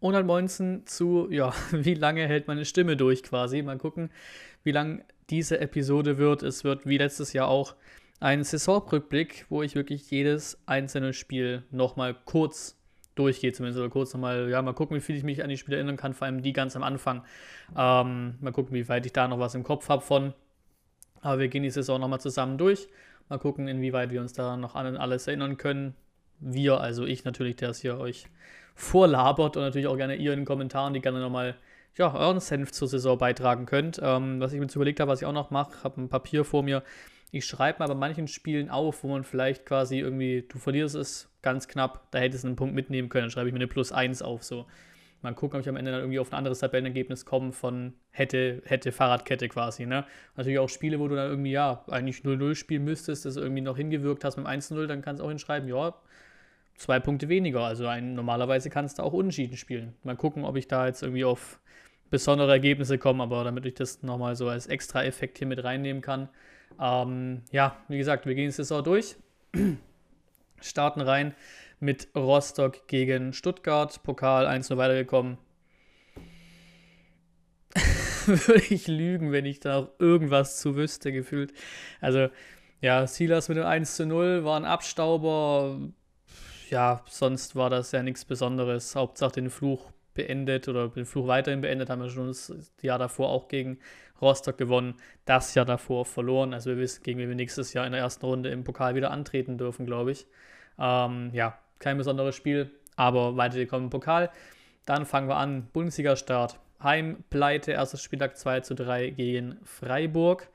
119 zu, ja, wie lange hält meine Stimme durch quasi. Mal gucken, wie lang diese Episode wird. Es wird wie letztes Jahr auch ein Saisonrückblick, wo ich wirklich jedes einzelne Spiel nochmal kurz durchgehe, zumindest oder kurz nochmal, ja, mal gucken, wie viel ich mich an die Spiele erinnern kann, vor allem die ganz am Anfang. Ähm, mal gucken, wie weit ich da noch was im Kopf habe von. Aber wir gehen die Saison nochmal zusammen durch. Mal gucken, inwieweit wir uns da noch an alles erinnern können. Wir, also ich natürlich, der es hier euch vorlabert und natürlich auch gerne ihr in den Kommentaren, die gerne nochmal ja, euren Senf zur Saison beitragen könnt. Ähm, was ich mir jetzt überlegt habe, was ich auch noch mache, habe ein Papier vor mir. Ich schreibe mal bei manchen Spielen auf, wo man vielleicht quasi irgendwie, du verlierst es ganz knapp, da hättest du einen Punkt mitnehmen können, dann schreibe ich mir eine Plus 1 auf. So. Mal gucken, ob ich am Ende dann irgendwie auf ein anderes Tabellenergebnis komme von hätte, hätte Fahrradkette quasi. Ne? Natürlich auch Spiele, wo du dann irgendwie, ja, eigentlich 0-0 spielen müsstest, das irgendwie noch hingewirkt hast mit 1-0, dann kannst du auch hinschreiben, ja, zwei Punkte weniger. Also ein, normalerweise kannst du auch unentschieden spielen. Mal gucken, ob ich da jetzt irgendwie auf besondere Ergebnisse komme, aber damit ich das nochmal so als extra Effekt hier mit reinnehmen kann. Ähm, ja, wie gesagt, wir gehen die Saison durch, starten rein mit Rostock gegen Stuttgart, Pokal 1-0 weitergekommen. Würde ich lügen, wenn ich da noch irgendwas zu wüsste, gefühlt. Also, ja, Silas mit dem 1 0 war ein Abstauber, ja, sonst war das ja nichts Besonderes. Hauptsache den Fluch beendet oder den Fluch weiterhin beendet, haben wir schon das Jahr davor auch gegen Rostock gewonnen, das Jahr davor verloren. Also wir wissen, gegen wen wir nächstes Jahr in der ersten Runde im Pokal wieder antreten dürfen, glaube ich. Ähm, ja, kein besonderes Spiel, aber weitergekommen im Pokal. Dann fangen wir an, Bundesliga-Start. Heimpleite, erstes Spieltag 2 zu 3 gegen Freiburg.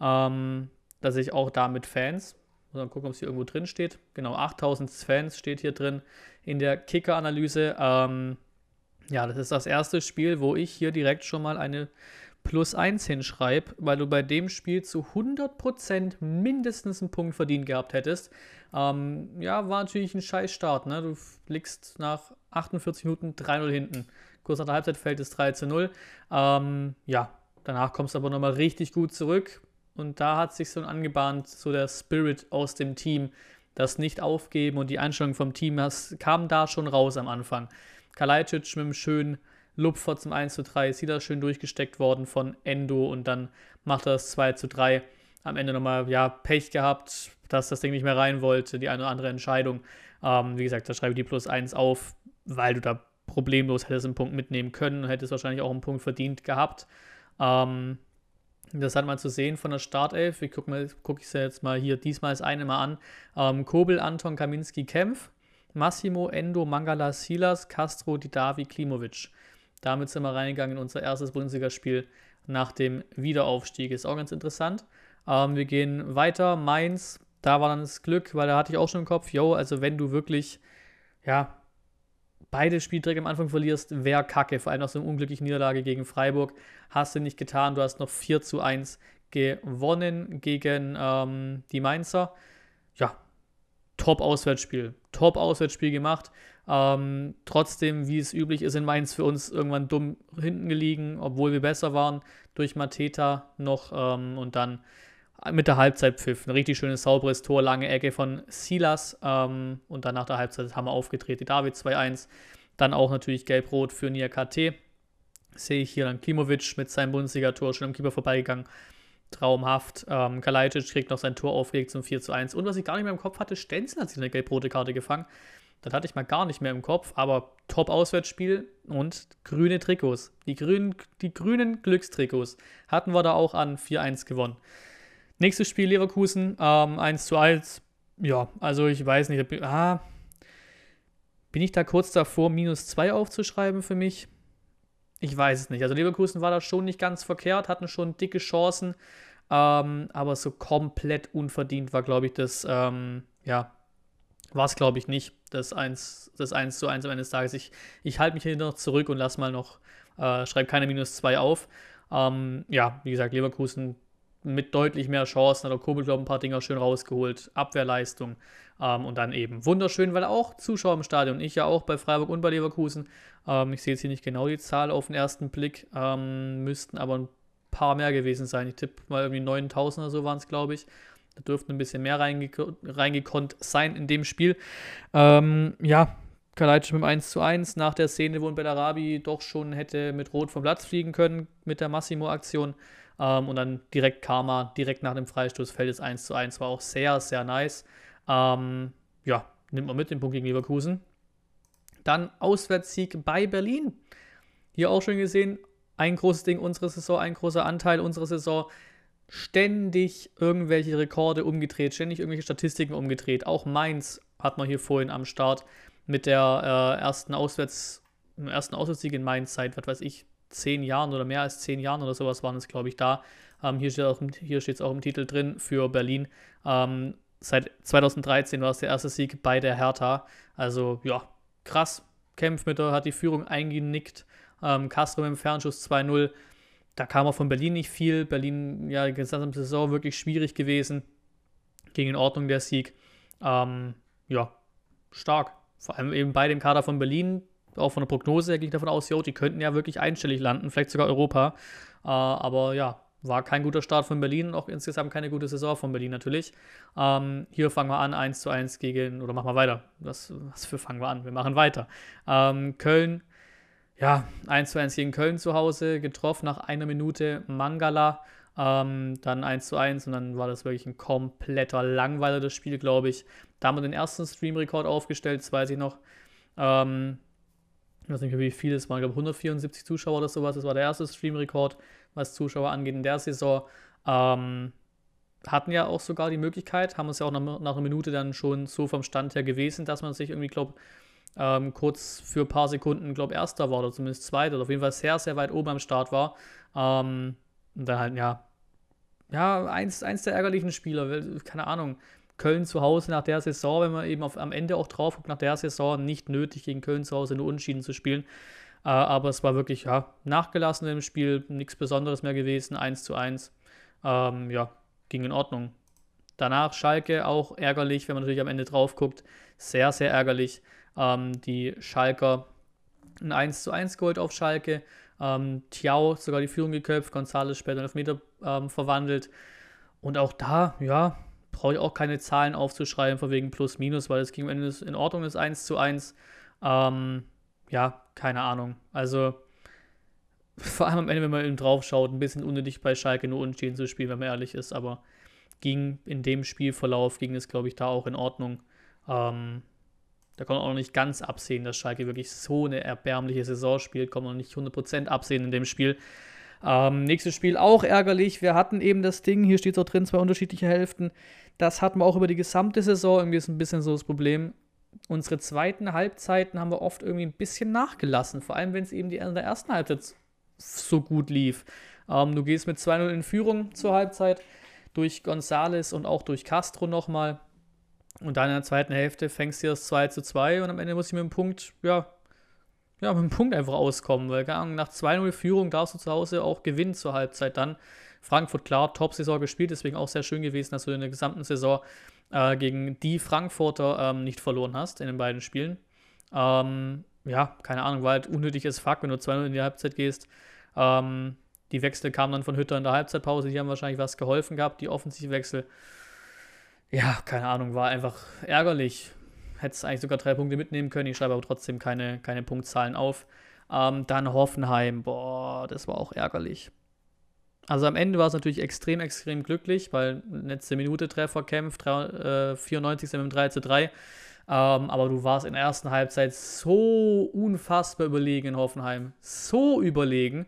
Ähm, da sehe ich auch da mit Fans. Mal gucken, ob es hier irgendwo drin steht. Genau, 8000 Fans steht hier drin in der Kicker-Analyse. Ähm, ja, das ist das erste Spiel, wo ich hier direkt schon mal eine Plus 1 hinschreibe, weil du bei dem Spiel zu 100% mindestens einen Punkt verdient gehabt hättest. Ähm, ja, war natürlich ein scheiß Start. Ne? Du liegst nach 48 Minuten 3-0 hinten. Kurz nach der Halbzeit fällt es 3 0. Ähm, ja, danach kommst du aber nochmal richtig gut zurück. Und da hat sich so angebahnt, so der Spirit aus dem Team, das Nicht-Aufgeben und die Einstellung vom Team, das kam da schon raus am Anfang. Kalajdzic mit einem schönen Lupfer zum 1 zu 3, ist wieder schön durchgesteckt worden von Endo und dann macht er das 2 zu 3. Am Ende nochmal, ja, Pech gehabt, dass das Ding nicht mehr rein wollte, die eine oder andere Entscheidung. Ähm, wie gesagt, da schreibe ich die plus 1 auf, weil du da problemlos hättest einen Punkt mitnehmen können und hättest wahrscheinlich auch einen Punkt verdient gehabt. Ähm, Interessant mal zu sehen von der Startelf. Ich gucke guck ich es jetzt mal hier diesmal das eine mal an. Ähm, Kobel, Anton, Kaminski, Kempf, Massimo, Endo, Mangala, Silas, Castro, Didavi, Klimovic. Damit sind wir reingegangen in unser erstes Bundesligaspiel nach dem Wiederaufstieg. Ist auch ganz interessant. Ähm, wir gehen weiter. Mainz, da war dann das Glück, weil da hatte ich auch schon im Kopf, yo, also wenn du wirklich, ja, beide Spielträge am Anfang verlierst, wäre kacke. Vor allem nach so einer unglücklichen Niederlage gegen Freiburg. Hast du nicht getan. Du hast noch 4 zu 1 gewonnen gegen ähm, die Mainzer. Ja, Top-Auswärtsspiel. Top-Auswärtsspiel gemacht. Ähm, trotzdem, wie es üblich ist in Mainz, für uns irgendwann dumm hinten gelegen, obwohl wir besser waren, durch Mateta noch ähm, und dann mit der Halbzeit pfiff. Ein richtig schönes, sauberes Tor, lange Ecke von Silas. Ähm, und dann nach der Halbzeit haben wir aufgedreht. Die David 2-1. Dann auch natürlich Gelb-Rot für Nia KT. Sehe ich hier dann Klimovic mit seinem Bundesliga-Tor schon am Keeper vorbeigegangen. Traumhaft. Ähm, Kalajdzic kriegt noch sein Tor aufgelegt zum 4 1. Und was ich gar nicht mehr im Kopf hatte, Stenzel hat sich eine gelb-rote Karte gefangen. Das hatte ich mal gar nicht mehr im Kopf, aber Top-Auswärtsspiel und grüne Trikots. Die grünen, die grünen Glückstrikots hatten wir da auch an 4-1 gewonnen. Nächstes Spiel Leverkusen, ähm, 1 zu 1. Ja, also ich weiß nicht. Ah, bin ich da kurz davor, minus 2 aufzuschreiben für mich? Ich weiß es nicht. Also Leverkusen war da schon nicht ganz verkehrt, hatten schon dicke Chancen, ähm, aber so komplett unverdient war, glaube ich, das, ähm, ja, war es, glaube ich, nicht. Das 1, das 1 zu 1 am Ende des Tages. Ich, ich halte mich hier noch zurück und lasse mal noch, äh, schreibe keine minus 2 auf. Ähm, ja, wie gesagt, Leverkusen mit deutlich mehr Chancen. Hat Kobel, glaube ich, ein paar Dinger schön rausgeholt. Abwehrleistung. Ähm, und dann eben wunderschön, weil auch Zuschauer im Stadion. Ich ja auch bei Freiburg und bei Leverkusen. Ähm, ich sehe jetzt hier nicht genau die Zahl auf den ersten Blick. Ähm, müssten aber ein paar mehr gewesen sein. Ich tippe mal irgendwie 9000 oder so waren es, glaube ich. Da dürften ein bisschen mehr reingek reingekonnt sein in dem Spiel. Ähm, ja, Kalajdzic mit dem 1 zu 1 nach der Szene, wo ein Bellarabi doch schon hätte mit Rot vom Platz fliegen können mit der Massimo-Aktion. Ähm, und dann direkt Karma, direkt nach dem Freistoß fällt es 1 zu 1. War auch sehr, sehr nice. Ähm, ja, nimmt man mit den Punkt gegen Leverkusen. Dann Auswärtssieg bei Berlin. Hier auch schon gesehen, ein großes Ding unserer Saison, ein großer Anteil unserer Saison. Ständig irgendwelche Rekorde umgedreht, ständig irgendwelche Statistiken umgedreht. Auch Mainz hat man hier vorhin am Start mit der äh, ersten Auswärts, ersten Auswärtssieg in Mainz seit, was weiß ich, zehn Jahren oder mehr als zehn Jahren oder sowas waren es, glaube ich, da. Ähm, hier steht es auch im Titel drin für Berlin. Ähm, seit 2013 war es der erste Sieg bei der Hertha. Also ja, krass. Kämpft mit der, hat die Führung eingenickt. Ähm, Castro mit dem Fernschuss 2-0. Da kam auch von Berlin nicht viel. Berlin, ja, die gesamte Saison wirklich schwierig gewesen. Ging in Ordnung der Sieg. Ähm, ja, stark. Vor allem eben bei dem Kader von Berlin, auch von der Prognose her ich davon aus, jo, die könnten ja wirklich einstellig landen, vielleicht sogar Europa. Äh, aber ja, war kein guter Start von Berlin, auch insgesamt keine gute Saison von Berlin natürlich. Ähm, hier fangen wir an, 1 zu 1 gegen, oder machen wir weiter. Was, was für fangen wir an? Wir machen weiter. Ähm, Köln, ja, 1 zu 1 gegen Köln zu Hause, getroffen nach einer Minute Mangala. Ähm, dann 1 zu 1 und dann war das wirklich ein kompletter Langweiler, das Spiel, glaube ich. Da haben wir den ersten Stream-Rekord aufgestellt, das weiß ich noch. Ähm, ich weiß nicht mehr, wie viel es waren, ich glaube 174 Zuschauer oder sowas. Das war der erste Stream-Rekord, was Zuschauer angeht in der Saison. Ähm, hatten ja auch sogar die Möglichkeit, haben uns ja auch nach, nach, einer Minute dann schon so vom Stand her gewesen, dass man sich irgendwie, glaube ähm, kurz für ein paar Sekunden, glaube Erster war oder zumindest Zweiter oder auf jeden Fall sehr, sehr weit oben am Start war. Ähm, und dann halt, ja, ja, eins, eins der ärgerlichen Spieler, keine Ahnung. Köln zu Hause nach der Saison, wenn man eben auf, am Ende auch drauf guckt, nach der Saison nicht nötig, gegen Köln zu Hause nur Unschieden zu spielen. Äh, aber es war wirklich ja, nachgelassen im Spiel, nichts Besonderes mehr gewesen, 1 zu 1. Ähm, ja, ging in Ordnung. Danach Schalke auch ärgerlich, wenn man natürlich am Ende drauf guckt. Sehr, sehr ärgerlich. Ähm, die Schalker ein 1 zu 1 geholt auf Schalke. Ähm, Tiao sogar die Führung geköpft, González später auf Meter ähm, verwandelt. Und auch da, ja, brauche ich auch keine Zahlen aufzuschreiben, von wegen Plus, Minus, weil es ging am Ende in Ordnung ist 1 zu 1. Ähm, ja, keine Ahnung. Also, vor allem am Ende, wenn man eben drauf schaut, ein bisschen unnötig bei Schalke nur unstehen zu spielen, wenn man ehrlich ist, aber ging in dem Spielverlauf, ging es, glaube ich, da auch in Ordnung. Ähm, da kann man auch noch nicht ganz absehen, dass Schalke wirklich so eine erbärmliche Saison spielt, kann man noch nicht 100% absehen in dem Spiel. Ähm, nächstes Spiel auch ärgerlich. Wir hatten eben das Ding, hier steht es auch drin, zwei unterschiedliche Hälften. Das hatten wir auch über die gesamte Saison. Irgendwie ist ein bisschen so das Problem. Unsere zweiten Halbzeiten haben wir oft irgendwie ein bisschen nachgelassen. Vor allem, wenn es eben die, in der ersten Halbzeit so gut lief. Ähm, du gehst mit 2-0 in Führung zur Halbzeit durch Gonzales und auch durch Castro nochmal. Und dann in der zweiten Hälfte fängst du das 2 zu 2 und am Ende muss ich mit dem Punkt, ja, ja, mit dem Punkt einfach auskommen, weil nach 2-0 Führung darfst du zu Hause auch gewinnen zur Halbzeit dann. Frankfurt, klar, Top-Saison gespielt, deswegen auch sehr schön gewesen, dass du in der gesamten Saison äh, gegen die Frankfurter ähm, nicht verloren hast in den beiden Spielen. Ähm, ja, keine Ahnung, war halt unnötiges Fuck, wenn du 2-0 in die Halbzeit gehst. Ähm, die Wechsel kamen dann von Hütter in der Halbzeitpause, die haben wahrscheinlich was geholfen gehabt, die Offensivwechsel. Ja, keine Ahnung, war einfach ärgerlich hätte es eigentlich sogar drei Punkte mitnehmen können. Ich schreibe aber trotzdem keine, keine Punktzahlen auf. Ähm, dann Hoffenheim, boah, das war auch ärgerlich. Also am Ende war es natürlich extrem, extrem glücklich, weil letzte Minute Treffer kämpft, äh, 94. mit dem 3 zu 3. Ähm, aber du warst in der ersten Halbzeit so unfassbar überlegen in Hoffenheim. So überlegen.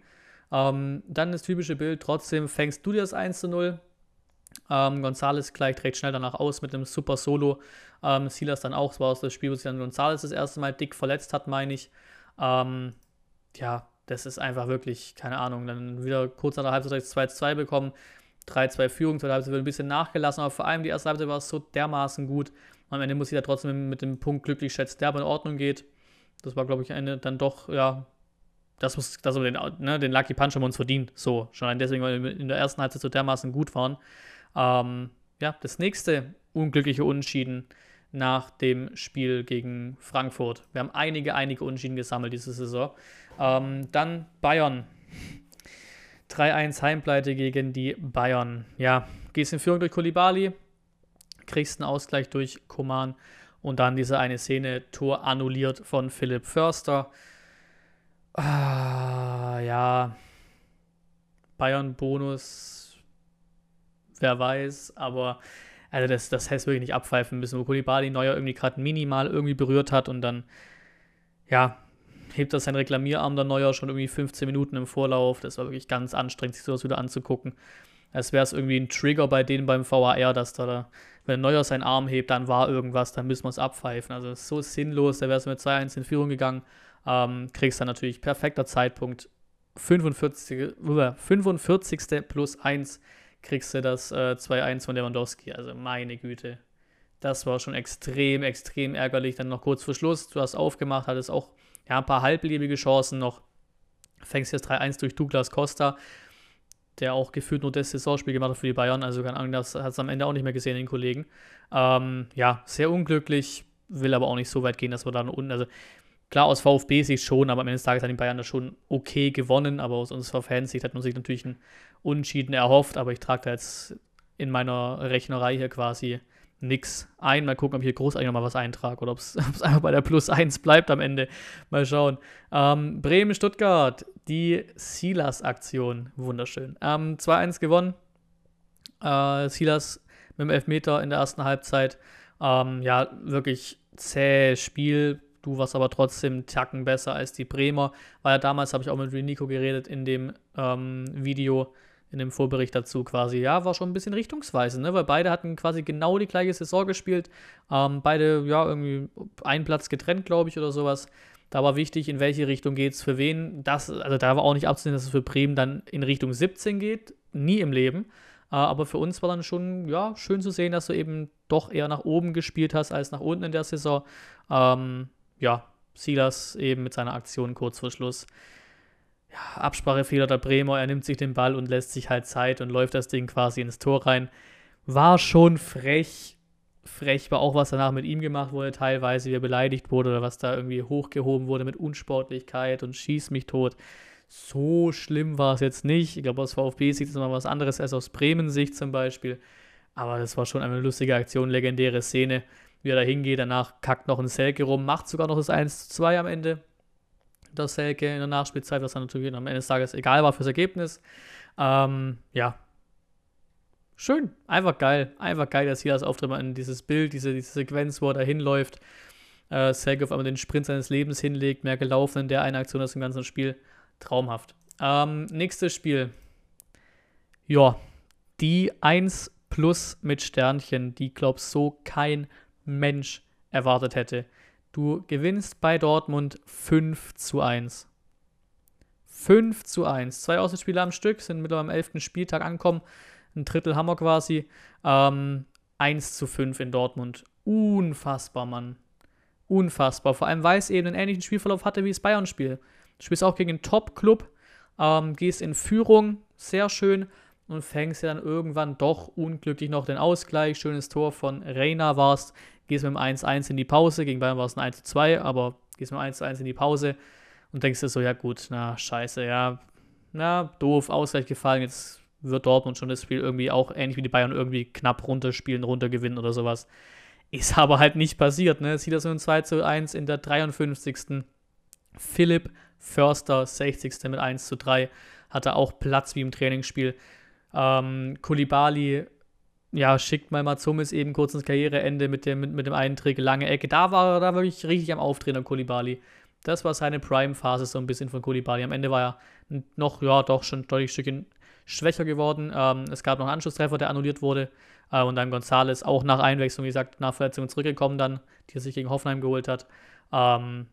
Ähm, dann das typische Bild, trotzdem fängst du dir das 1 zu 0. Ähm, Gonzales gleicht recht schnell danach aus mit einem super Solo. Ähm, Silas dann auch. Es war aus das Spiel, wo sich dann Gonzales das erste Mal dick verletzt hat, meine ich. Ähm, ja, das ist einfach wirklich, keine Ahnung. Dann wieder kurz nach der Halbzeit 2-2 bekommen. 3-2 Führung, zweite Halbzeit wird ein bisschen nachgelassen, aber vor allem die erste Halbzeit war es so dermaßen gut. Am Ende muss ich da trotzdem mit dem Punkt glücklich schätzen, der aber in Ordnung geht. Das war, glaube ich, Ende dann doch, ja, das muss, dass wir den, ne, den Lucky Punch haben wir uns verdient. So, schon deswegen, weil wir in der ersten Halbzeit so dermaßen gut waren. Ähm, ja, das nächste unglückliche Unschieden nach dem Spiel gegen Frankfurt. Wir haben einige, einige Unschieden gesammelt diese Saison. Ähm, dann Bayern. 3-1 Heimpleite gegen die Bayern. Ja, gehst in Führung durch Kolibali, kriegst einen Ausgleich durch Koman Und dann diese eine Szene, Tor annulliert von Philipp Förster. Ah, ja. Bayern-Bonus, wer weiß, aber also das, das heißt wirklich nicht abpfeifen müssen, wo Kulibali Neuer irgendwie gerade minimal irgendwie berührt hat und dann, ja, hebt er seinen Reklamierarm der Neuer schon irgendwie 15 Minuten im Vorlauf. Das war wirklich ganz anstrengend, sich sowas wieder anzugucken. Als wäre es irgendwie ein Trigger bei denen beim VAR, dass da, wenn Neuer seinen Arm hebt, dann war irgendwas, dann müssen wir es abpfeifen. Also so sinnlos, da wäre es mit 2-1 in Führung gegangen. Ähm, kriegst dann natürlich perfekter Zeitpunkt. 45, 45. plus 1 kriegst du das äh, 2-1 von Lewandowski. Also meine Güte. Das war schon extrem, extrem ärgerlich. Dann noch kurz vor Schluss. Du hast aufgemacht, hattest auch ja, ein paar halblebige Chancen noch. Fängst jetzt 3-1 durch Douglas Costa, der auch gefühlt nur das Saisonspiel gemacht hat für die Bayern. Also keine Ahnung, das hat es am Ende auch nicht mehr gesehen, den Kollegen. Ähm, ja, sehr unglücklich, will aber auch nicht so weit gehen, dass wir dann unten, also klar, aus VfB-Sicht schon, aber am Ende des Tages hat die Bayern da schon okay gewonnen, aber aus unserer Fansicht hat man sich natürlich einen Unentschieden erhofft, aber ich trage da jetzt in meiner Rechnerei hier quasi nix ein. Mal gucken, ob ich hier großartig nochmal was eintrage oder ob es einfach bei der Plus 1 bleibt am Ende. Mal schauen. Ähm, Bremen-Stuttgart, die Silas-Aktion. Wunderschön. Ähm, 2-1 gewonnen. Äh, Silas mit dem Elfmeter in der ersten Halbzeit. Ähm, ja, wirklich zäh Spiel. Du warst aber trotzdem Tacken besser als die Bremer. Weil ja damals habe ich auch mit Nico geredet in dem ähm, Video in dem Vorbericht dazu quasi, ja, war schon ein bisschen richtungsweisend, ne? weil beide hatten quasi genau die gleiche Saison gespielt. Ähm, beide, ja, irgendwie einen Platz getrennt, glaube ich, oder sowas. Da war wichtig, in welche Richtung geht es für wen. Das, also da war auch nicht abzusehen, dass es für Bremen dann in Richtung 17 geht. Nie im Leben. Äh, aber für uns war dann schon, ja, schön zu sehen, dass du eben doch eher nach oben gespielt hast als nach unten in der Saison. Ähm, ja, Silas eben mit seiner Aktion kurz vor Schluss ja, Absprachefehler der Bremer, er nimmt sich den Ball und lässt sich halt Zeit und läuft das Ding quasi ins Tor rein. War schon frech. Frech war auch, was danach mit ihm gemacht wurde, teilweise, wie er beleidigt wurde oder was da irgendwie hochgehoben wurde mit Unsportlichkeit und schieß mich tot. So schlimm war es jetzt nicht. Ich glaube, aus VfB-Sicht ist es mal was anderes als aus Bremen-Sicht zum Beispiel. Aber das war schon eine lustige Aktion, legendäre Szene, wie er da hingeht. Danach kackt noch ein Selke rum, macht sogar noch das 1 zu 2 am Ende der Selke in der Nachspielzeit, was dann natürlich am Ende des Tages egal war fürs Ergebnis. Ähm, ja. Schön, einfach geil. Einfach geil, dass hier das Auftritt in dieses Bild, diese, diese Sequenz, wo er da hinläuft. Äh, Selke auf einmal den Sprint seines Lebens hinlegt, mehr gelaufen in der einen Aktion aus dem ganzen Spiel. Traumhaft. Ähm, nächstes Spiel. Ja, die 1 plus mit Sternchen, die, glaub so kein Mensch erwartet hätte. Du gewinnst bei Dortmund 5 zu 1. 5 zu 1. Zwei Auswärtsspiele am Stück, sind mittlerweile am 11. Spieltag angekommen. Ein Drittel Hammer quasi. Ähm, 1 zu 5 in Dortmund. Unfassbar, Mann. Unfassbar. Vor allem, weil es eben einen ähnlichen Spielverlauf hatte wie das Bayern-Spiel. Du spielst auch gegen einen Top-Club, ähm, gehst in Führung, sehr schön, und fängst ja dann irgendwann doch unglücklich noch den Ausgleich. Schönes Tor von Reina warst, gehst mit dem 1-1 in die Pause. Gegen Bayern war es ein 1-2, aber gehst mit dem 1-1 in die Pause und denkst dir so, ja gut, na scheiße, ja, na doof, Ausgleich gefallen, jetzt wird Dortmund schon das Spiel irgendwie auch ähnlich wie die Bayern irgendwie knapp runterspielen, runtergewinnen oder sowas. Ist aber halt nicht passiert, ne? Sieht das so ein 2 zu 1 in der 53. Philipp Förster, 60. mit 1 zu 3, hatte auch Platz wie im Trainingsspiel. Ähm, Kulibali ja, schickt mal Matsumis eben kurz ins Karriereende mit dem, mit, mit dem einen lange Ecke. Da war er da wirklich richtig am Auftreten, Kulibali. Das war seine Prime-Phase so ein bisschen von Kulibali. Am Ende war er noch, ja, doch schon deutlich ein Stückchen schwächer geworden. Ähm, es gab noch einen Anschlusstreffer, der annulliert wurde. Äh, und dann Gonzales auch nach Einwechslung, wie gesagt, nach Verletzung zurückgekommen dann, die er sich gegen Hoffenheim geholt hat. Ähm,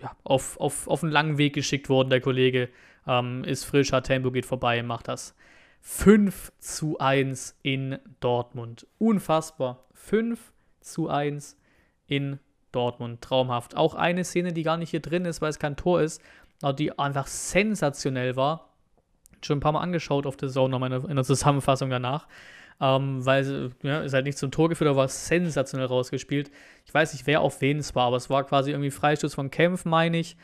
ja, auf, auf, auf einen langen Weg geschickt worden, der Kollege. Ähm, ist frisch, hat Tempo, geht vorbei, macht das. 5 zu 1 in Dortmund. Unfassbar. 5 zu 1 in Dortmund. Traumhaft. Auch eine Szene, die gar nicht hier drin ist, weil es kein Tor ist, aber die einfach sensationell war. Schon ein paar Mal angeschaut auf der Zone nochmal in der Zusammenfassung danach. Ähm, weil ja, ist halt nicht zum Tor geführt, aber war sensationell rausgespielt. Ich weiß nicht, wer auf wen es war, aber es war quasi irgendwie Freistoß von Kempf, meine ich.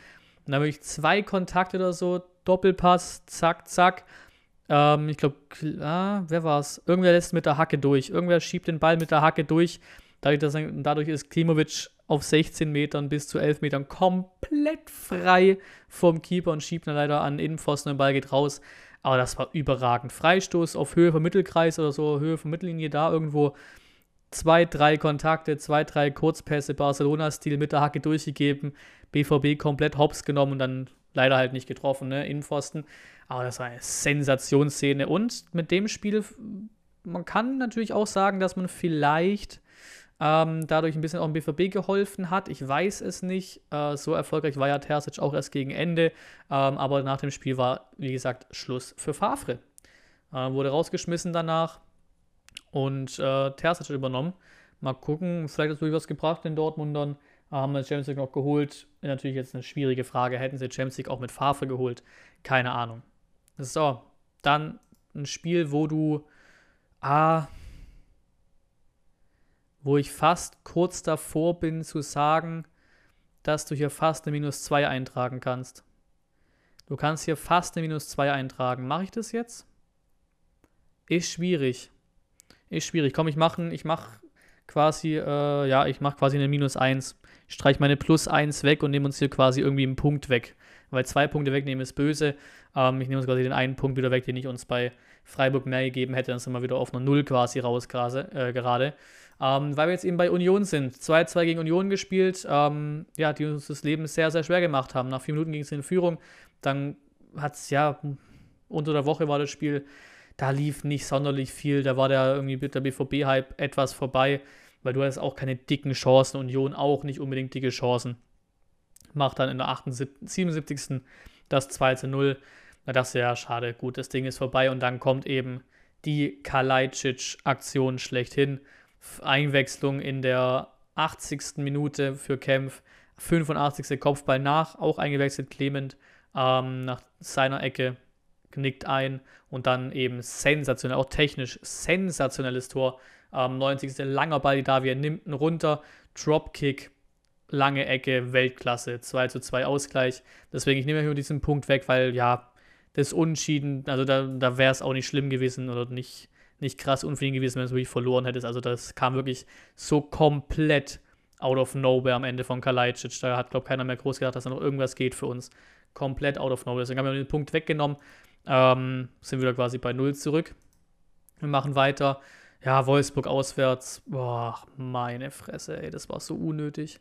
Und dann habe ich zwei Kontakte oder so, Doppelpass, zack, zack. Ähm, ich glaube, ah, wer war es? Irgendwer lässt mit der Hacke durch. Irgendwer schiebt den Ball mit der Hacke durch. Dadurch, dadurch ist Klimovic auf 16 Metern bis zu 11 Metern komplett frei vom Keeper und schiebt dann leider an Innenpfosten und der Ball geht raus. Aber das war überragend. Freistoß auf Höhe vom Mittelkreis oder so, Höhe von Mittellinie da irgendwo. Zwei, drei Kontakte, zwei, drei Kurzpässe, Barcelona-Stil mit der Hacke durchgegeben, BVB komplett hops genommen und dann leider halt nicht getroffen, ne? Innenpfosten. Aber das war eine Sensationsszene. Und mit dem Spiel, man kann natürlich auch sagen, dass man vielleicht ähm, dadurch ein bisschen auch dem BVB geholfen hat. Ich weiß es nicht. Äh, so erfolgreich war ja Terzic auch erst gegen Ende. Ähm, aber nach dem Spiel war, wie gesagt, Schluss für Favre. Äh, wurde rausgeschmissen danach und äh, Terzic hat übernommen. Mal gucken, vielleicht hat es was gebracht in Dortmundern. Äh, haben wir Champions League noch geholt? Natürlich jetzt eine schwierige Frage. Hätten sie Champions League auch mit Favre geholt? Keine Ahnung. So, dann ein Spiel, wo du ah, wo ich fast kurz davor bin zu sagen, dass du hier fast eine Minus 2 eintragen kannst. Du kannst hier fast eine Minus 2 eintragen. Mache ich das jetzt? Ist schwierig. Ist schwierig. Komm, ich mache ich mach quasi, äh, ja, ich mache quasi eine Minus 1. Ich streiche meine Plus 1 weg und nehme uns hier quasi irgendwie einen Punkt weg. Weil zwei Punkte wegnehmen ist böse. Ähm, ich nehme uns quasi den einen Punkt wieder weg, den ich uns bei Freiburg mehr gegeben hätte. Dann sind wir wieder auf einer Null quasi raus äh, gerade. Ähm, weil wir jetzt eben bei Union sind. 2-2 gegen Union gespielt, ähm, ja, die uns das Leben sehr, sehr schwer gemacht haben. Nach vier Minuten ging es in Führung. Dann hat es, ja, unter der Woche war das Spiel, da lief nicht sonderlich viel. Da war der irgendwie der BVB-Hype etwas vorbei, weil du hast auch keine dicken Chancen. Union auch nicht unbedingt dicke Chancen. Macht dann in der 78, 77. das 2 0. Na, das ist ja schade. Gut, das Ding ist vorbei und dann kommt eben die Kalajdzic-Aktion schlechthin. Einwechslung in der 80. Minute für Kempf, 85. Kopfball nach, auch eingewechselt Clement ähm, nach seiner Ecke, knickt ein und dann eben sensationell, auch technisch sensationelles Tor. Ähm, 90. langer Ball, die Davier nimmt ihn runter, Dropkick, lange Ecke, Weltklasse, 2 zu 2 Ausgleich. Deswegen, ich nehme hier diesen Punkt weg, weil ja, das Unschieden, also da, da wäre es auch nicht schlimm gewesen oder nicht, nicht krass unverdient gewesen, wenn du es wirklich verloren hättest. Also das kam wirklich so komplett out of nowhere am Ende von Kalajdzic. Da hat, glaube ich, keiner mehr groß gedacht, dass da noch irgendwas geht für uns. Komplett out of nowhere. Deswegen haben wir den Punkt weggenommen. Ähm, sind wieder quasi bei Null zurück. Wir machen weiter. Ja, Wolfsburg auswärts. Boah, meine Fresse, ey, das war so unnötig.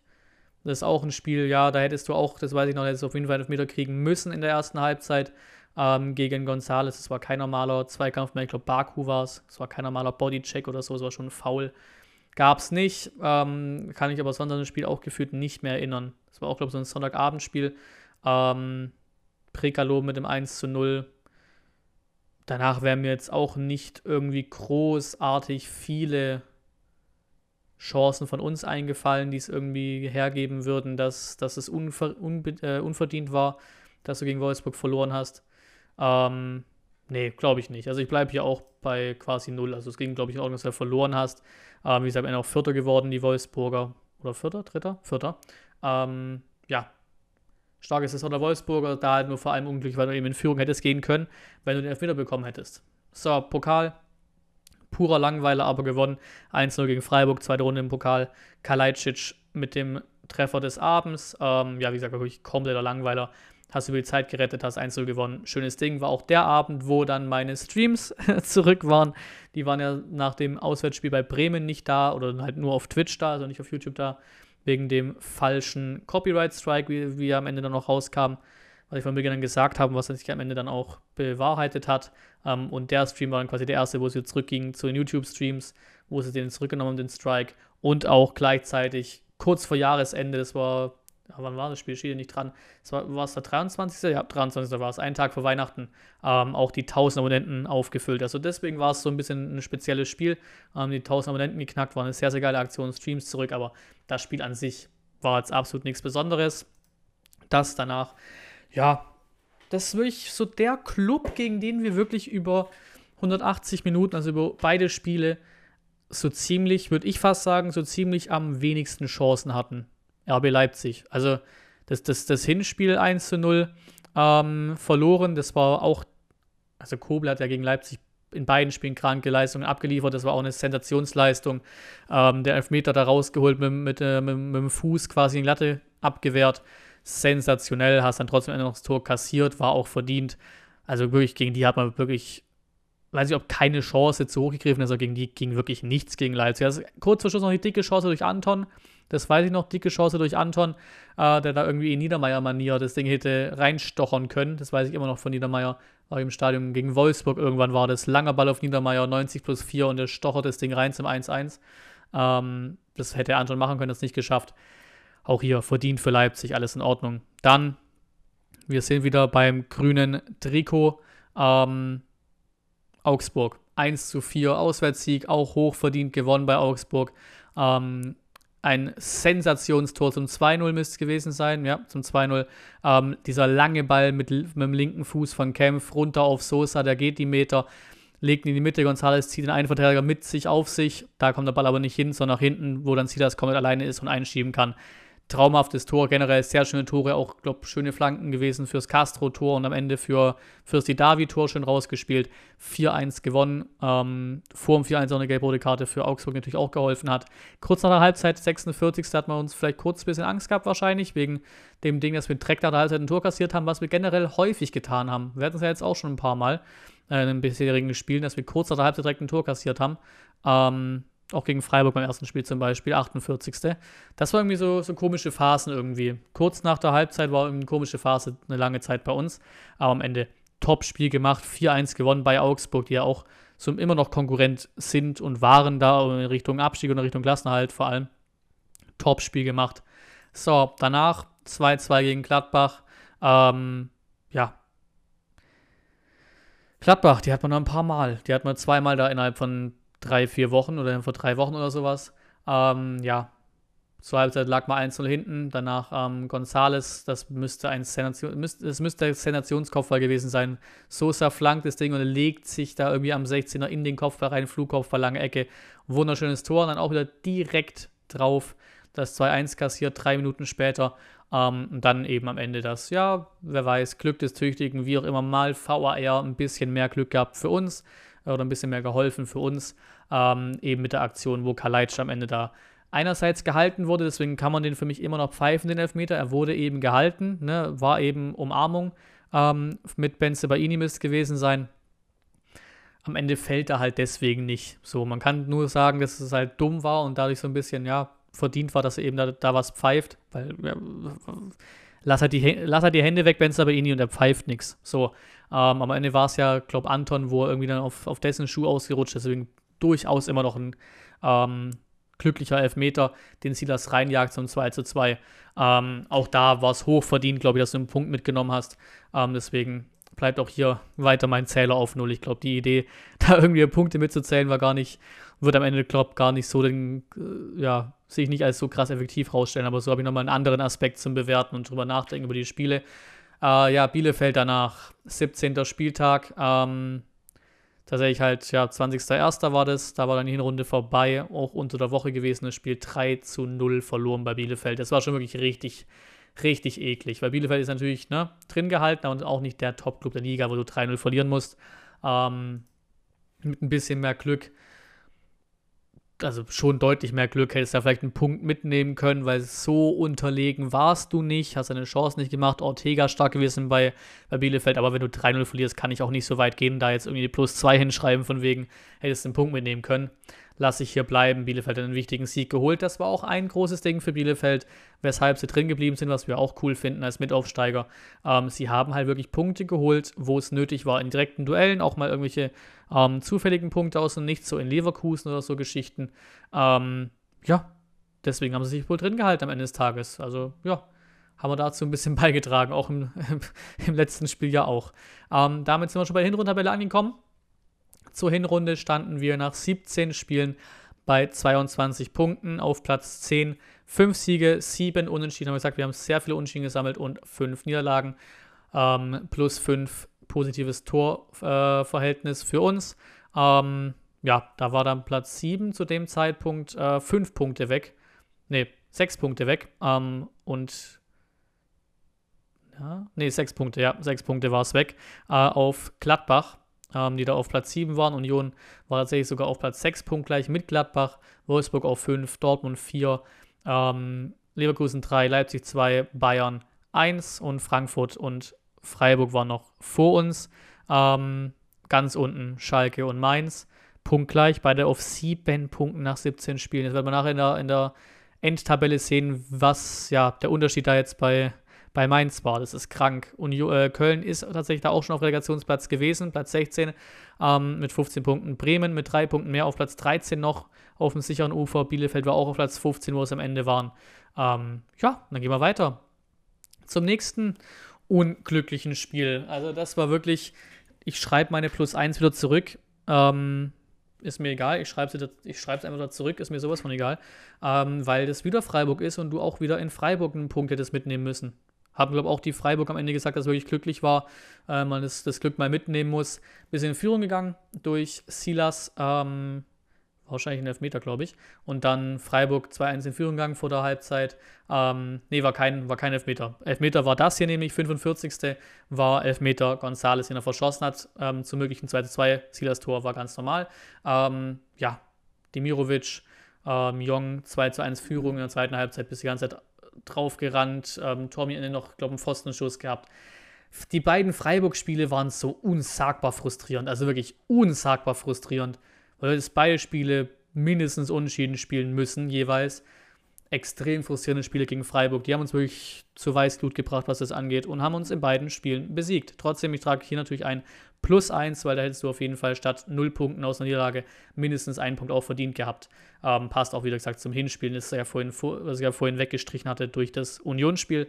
Das ist auch ein Spiel, ja, da hättest du auch, das weiß ich noch, hättest du auf jeden Fall einen Meter kriegen müssen in der ersten Halbzeit ähm, gegen Gonzales. Es war kein normaler Zweikampf mehr. Ich glaube, Baku war es. Es war kein normaler Bodycheck oder so. Es war schon faul. Gab es nicht. Ähm, kann ich aber sonst an das Spiel auch gefühlt nicht mehr erinnern. Es war auch, glaube ich, so ein Sonntagabendspiel. Ähm, Prekalo mit dem 1 zu 0. Danach wären mir jetzt auch nicht irgendwie großartig viele Chancen von uns eingefallen, die es irgendwie hergeben würden, dass, dass es unver, unbe, äh, unverdient war, dass du gegen Wolfsburg verloren hast. Ähm, nee, glaube ich nicht. Also ich bleibe hier auch bei quasi null. Also es ging, glaube ich, Ordnung, dass du verloren hast. Ähm, wie gesagt, am auch Vierter geworden, die Wolfsburger. Oder Vierter, Dritter? Vierter. Ähm, ja, stark ist es der Wolfsburger, da halt nur vor allem unglücklich, weil du eben in Führung hättest gehen können, wenn du den Elfmeter bekommen hättest. So, Pokal. Purer Langweiler, aber gewonnen. 1-0 gegen Freiburg, zweite Runde im Pokal. Kalajdzic mit dem Treffer des Abends. Ähm, ja, wie gesagt, wirklich kompletter Langweiler hast du die Zeit gerettet, hast 1 gewonnen. Schönes Ding. War auch der Abend, wo dann meine Streams zurück waren. Die waren ja nach dem Auswärtsspiel bei Bremen nicht da oder halt nur auf Twitch da, also nicht auf YouTube da, wegen dem falschen Copyright-Strike, wie, wie er am Ende dann noch rauskam, was ich von Beginn an gesagt habe, was sich am Ende dann auch bewahrheitet hat. Ähm, und der Stream war dann quasi der erste, wo wieder zurückging zu den YouTube-Streams, wo sie den zurückgenommen haben, den Strike. Und auch gleichzeitig kurz vor Jahresende, das war wann war das Spiel? Steht nicht dran. Es war, war es der 23. Ja, 23. war es, ein Tag vor Weihnachten, ähm, auch die 1000 Abonnenten aufgefüllt. Also deswegen war es so ein bisschen ein spezielles Spiel. Ähm, die 1000 Abonnenten geknackt waren eine sehr, sehr geile Aktion, Streams zurück, aber das Spiel an sich war jetzt absolut nichts Besonderes. Das danach, ja, das ist wirklich so der Club, gegen den wir wirklich über 180 Minuten, also über beide Spiele, so ziemlich, würde ich fast sagen, so ziemlich am wenigsten Chancen hatten. RB Leipzig. Also das, das, das Hinspiel 1 zu 0 ähm, verloren, das war auch, also Kobel hat ja gegen Leipzig in beiden Spielen kranke Leistungen abgeliefert. Das war auch eine Sensationsleistung. Ähm, der Elfmeter da rausgeholt mit, mit, äh, mit, mit, dem Fuß quasi in Latte abgewehrt. Sensationell, hast dann trotzdem noch das Tor kassiert, war auch verdient. Also wirklich, gegen die hat man wirklich, weiß ich, ob keine Chance zu hochgegriffen ist, aber gegen die ging wirklich nichts gegen Leipzig. Also kurz vor Schluss noch die dicke Chance durch Anton. Das weiß ich noch, dicke Chance durch Anton, äh, der da irgendwie in Niedermeyer-Manier das Ding hätte reinstochern können. Das weiß ich immer noch von Niedermeyer. War im Stadion gegen Wolfsburg irgendwann war das. Langer Ball auf Niedermeyer, 90 plus 4 und der stochert das Ding rein zum 1-1. Ähm, das hätte Anton machen können, das nicht geschafft. Auch hier verdient für Leipzig, alles in Ordnung. Dann, wir sind wieder beim grünen Trikot. Ähm, Augsburg 1 zu 4 Auswärtssieg, auch hoch verdient gewonnen bei Augsburg. Ähm, ein Sensationstor zum 2-0 müsste es gewesen sein, ja, zum 2-0. Ähm, dieser lange Ball mit, mit dem linken Fuß von Kempf runter auf Sosa, der geht die Meter, legt ihn in die Mitte, González zieht den einen Verteidiger mit sich auf sich, da kommt der Ball aber nicht hin, sondern nach hinten, wo dann Silas komplett alleine ist und einschieben kann traumhaftes Tor, generell sehr schöne Tore, auch, glaube schöne Flanken gewesen fürs Castro-Tor und am Ende für, fürs Didavi-Tor schön rausgespielt. 4-1 gewonnen, ähm, vor dem 4-1 auch eine gelb-rote Karte für Augsburg natürlich auch geholfen hat. Kurz nach der Halbzeit, 46. hat man uns vielleicht kurz ein bisschen Angst gehabt wahrscheinlich, wegen dem Ding, dass wir direkt nach der Halbzeit ein Tor kassiert haben, was wir generell häufig getan haben. Wir hatten es ja jetzt auch schon ein paar Mal äh, in den bisherigen Spielen, dass wir kurz nach der Halbzeit direkt ein Tor kassiert haben. Ähm, auch gegen Freiburg beim ersten Spiel zum Beispiel, 48. Das war irgendwie so, so komische Phasen irgendwie. Kurz nach der Halbzeit war eine komische Phase, eine lange Zeit bei uns. Aber am Ende Top-Spiel gemacht, 4-1 gewonnen bei Augsburg, die ja auch so immer noch Konkurrent sind und waren da in Richtung Abstieg und in Richtung Klassenhalt vor allem. Top-Spiel gemacht. So, danach 2-2 gegen Gladbach. Ähm, ja. Gladbach, die hat man noch ein paar Mal. Die hat man zweimal da innerhalb von drei, vier Wochen oder vor drei Wochen oder sowas. Ähm, ja, zur Halbzeit lag mal 1-0 hinten, danach ähm, Gonzales, das müsste ein Sensation, müsste, das müsste der Sensationskopfball gewesen sein. Sosa flankt das Ding und legt sich da irgendwie am 16er in den Kopfball rein, Flugkopfball, lange Ecke. Wunderschönes Tor und dann auch wieder direkt drauf das 2-1 kassiert, drei Minuten später. Ähm, und dann eben am Ende das, ja, wer weiß, Glück des Tüchtigen, wie auch immer mal, VAR ein bisschen mehr Glück gehabt für uns oder ein bisschen mehr geholfen für uns, ähm, eben mit der Aktion, wo Kalajdzic am Ende da einerseits gehalten wurde, deswegen kann man den für mich immer noch pfeifen, den Elfmeter. Er wurde eben gehalten, ne, war eben Umarmung ähm, mit Ben Sebaini müsste gewesen sein. Am Ende fällt er halt deswegen nicht. So, man kann nur sagen, dass es halt dumm war und dadurch so ein bisschen, ja, verdient war, dass er eben da, da was pfeift, weil ja, lass, halt die, lass halt die Hände weg, Ben Sabaini und er pfeift nichts. So, ähm, am Ende war es ja, glaube Anton, wo er irgendwie dann auf, auf dessen Schuh ausgerutscht ist. Deswegen durchaus immer noch ein ähm, glücklicher Elfmeter, den Silas reinjagt zum 2 zu 2. Ähm, auch da war es hoch verdient, glaube ich, dass du einen Punkt mitgenommen hast. Ähm, deswegen bleibt auch hier weiter mein Zähler auf Null. Ich glaube, die Idee, da irgendwie Punkte mitzuzählen, war gar nicht, wird am Ende, glaube ich, gar nicht so den, äh, ja, sich nicht als so krass effektiv rausstellen. Aber so habe ich nochmal einen anderen Aspekt zum Bewerten und drüber nachdenken über die Spiele. Äh, ja, Bielefeld danach, 17. Spieltag. Ähm, tatsächlich halt, ja, 20.01. war das. Da war dann die Hinrunde vorbei, auch unter der Woche gewesen. Das Spiel 3 zu 0 verloren bei Bielefeld. Das war schon wirklich richtig, richtig eklig, weil Bielefeld ist natürlich ne, drin gehalten und auch nicht der Top-Club der Liga, wo du 3-0 verlieren musst. Ähm, mit ein bisschen mehr Glück also schon deutlich mehr Glück, hättest da vielleicht einen Punkt mitnehmen können, weil so unterlegen warst du nicht, hast deine Chance nicht gemacht. Ortega stark gewesen bei, bei Bielefeld, aber wenn du 3-0 verlierst, kann ich auch nicht so weit gehen, da jetzt irgendwie plus 2 hinschreiben, von wegen, hättest du einen Punkt mitnehmen können lasse ich hier bleiben. Bielefeld hat einen wichtigen Sieg geholt. Das war auch ein großes Ding für Bielefeld, weshalb sie drin geblieben sind, was wir auch cool finden als Mitaufsteiger. Ähm, sie haben halt wirklich Punkte geholt, wo es nötig war, in direkten Duellen, auch mal irgendwelche ähm, zufälligen Punkte aus und nicht so in Leverkusen oder so Geschichten. Ähm, ja, deswegen haben sie sich wohl drin gehalten am Ende des Tages. Also, ja, haben wir dazu ein bisschen beigetragen, auch im, im letzten Spiel ja auch. Ähm, damit sind wir schon bei der Hinrundentabelle angekommen. Zur Hinrunde standen wir nach 17 Spielen bei 22 Punkten auf Platz 10. Fünf Siege, sieben Unentschieden. Haben wir gesagt, wir haben sehr viele Unentschieden gesammelt und fünf Niederlagen. Ähm, plus fünf positives Torverhältnis äh, für uns. Ähm, ja, da war dann Platz 7 zu dem Zeitpunkt äh, Punkte weg. Ne, sechs Punkte weg. Ähm, und ja, nee, sechs Punkte, ja, sechs Punkte war es weg. Äh, auf Gladbach ähm, die da auf Platz 7 waren. Union war tatsächlich sogar auf Platz 6 punktgleich mit Gladbach, Wolfsburg auf 5, Dortmund 4, ähm, Leverkusen 3, Leipzig 2, Bayern 1 und Frankfurt und Freiburg waren noch vor uns. Ähm, ganz unten Schalke und Mainz. Punktgleich, beide auf 7 Punkten nach 17 Spielen. Jetzt wird man nachher in der, in der Endtabelle sehen, was ja der Unterschied da jetzt bei, bei Mainz war. Das ist krank. Und äh, Köln ist tatsächlich da auch schon auf Relegationsplatz gewesen, Platz 16 ähm, mit 15 Punkten. Bremen mit 3 Punkten mehr auf Platz 13 noch auf dem sicheren Ufer. Bielefeld war auch auf Platz 15, wo es am Ende waren. Ähm, ja, dann gehen wir weiter zum nächsten unglücklichen Spiel. Also das war wirklich, ich schreibe meine Plus 1 wieder zurück. Ähm, ist mir egal, ich schreibe es einfach da zurück, ist mir sowas von egal, ähm, weil das wieder Freiburg ist und du auch wieder in Freiburg einen Punkt hättest mitnehmen müssen. Haben, glaube ich, auch die Freiburg am Ende gesagt, dass es wirklich glücklich war, äh, man das, das Glück mal mitnehmen muss. Sind in Führung gegangen durch Silas, ähm, wahrscheinlich ein Elfmeter, glaube ich. Und dann Freiburg 2-1 in Führung gegangen vor der Halbzeit. Ähm, nee, war kein, war kein Elfmeter. Elfmeter war das hier nämlich, 45. war Elfmeter Gonzales, den er verschossen hat, ähm, zum möglichen 2-2. Silas Tor war ganz normal. Ähm, ja, Demirovic, ähm, Jong 2-1 Führung in der zweiten Halbzeit, bis die ganze Zeit draufgerannt. Ähm, Tommy Ende noch, glaube ich, einen Pfostenschuss gehabt. Die beiden Freiburg-Spiele waren so unsagbar frustrierend, also wirklich unsagbar frustrierend weil wir beide Spiele mindestens unentschieden spielen müssen, jeweils. Extrem frustrierende Spiele gegen Freiburg. Die haben uns wirklich zu Weißglut gebracht, was das angeht, und haben uns in beiden Spielen besiegt. Trotzdem, ich trage hier natürlich ein Plus 1, weil da hättest du auf jeden Fall statt 0 Punkten aus einer Niederlage mindestens einen Punkt auch verdient gehabt. Ähm, passt auch, wie gesagt, zum Hinspielen, das ja vorhin, was ich ja vorhin weggestrichen hatte durch das Unionsspiel.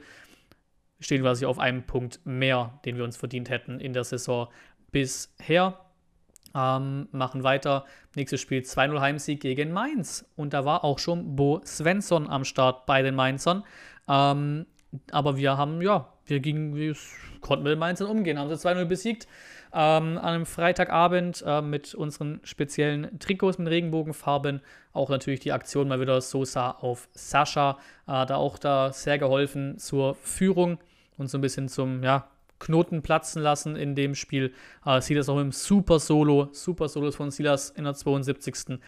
Stehen wir sich auf einem Punkt mehr, den wir uns verdient hätten in der Saison bisher. Ähm, machen weiter. Nächstes Spiel 2-0 Heimsieg gegen Mainz. Und da war auch schon Bo Svensson am Start bei den Mainzern. Ähm, aber wir haben, ja, wir, gingen, wir konnten mit den Mainzern umgehen, haben sie 2-0 besiegt. Ähm, an einem Freitagabend äh, mit unseren speziellen Trikots mit Regenbogenfarben. Auch natürlich die Aktion mal wieder Sosa auf Sascha. Äh, da auch da sehr geholfen zur Führung und so ein bisschen zum, ja, Knoten platzen lassen in dem Spiel. Äh, Silas auch im Super Solo, Super Solos von Silas in der 72.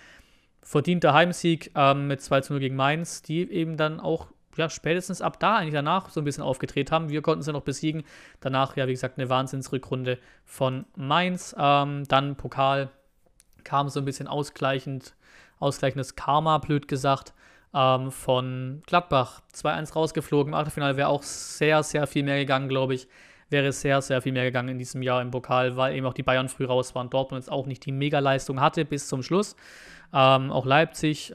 Verdienter Heimsieg ähm, mit 2 0 gegen Mainz, die eben dann auch ja, spätestens ab da eigentlich danach so ein bisschen aufgedreht haben. Wir konnten sie noch besiegen. Danach, ja, wie gesagt, eine Wahnsinnsrückrunde von Mainz. Ähm, dann Pokal kam so ein bisschen ausgleichend, ausgleichendes Karma, blöd gesagt, ähm, von Gladbach. 2-1 rausgeflogen. Im Achtelfinale wäre auch sehr, sehr viel mehr gegangen, glaube ich wäre sehr, sehr viel mehr gegangen in diesem Jahr im Pokal, weil eben auch die Bayern früh raus waren. Dortmund jetzt auch nicht die Mega-Leistung hatte bis zum Schluss. Ähm, auch Leipzig,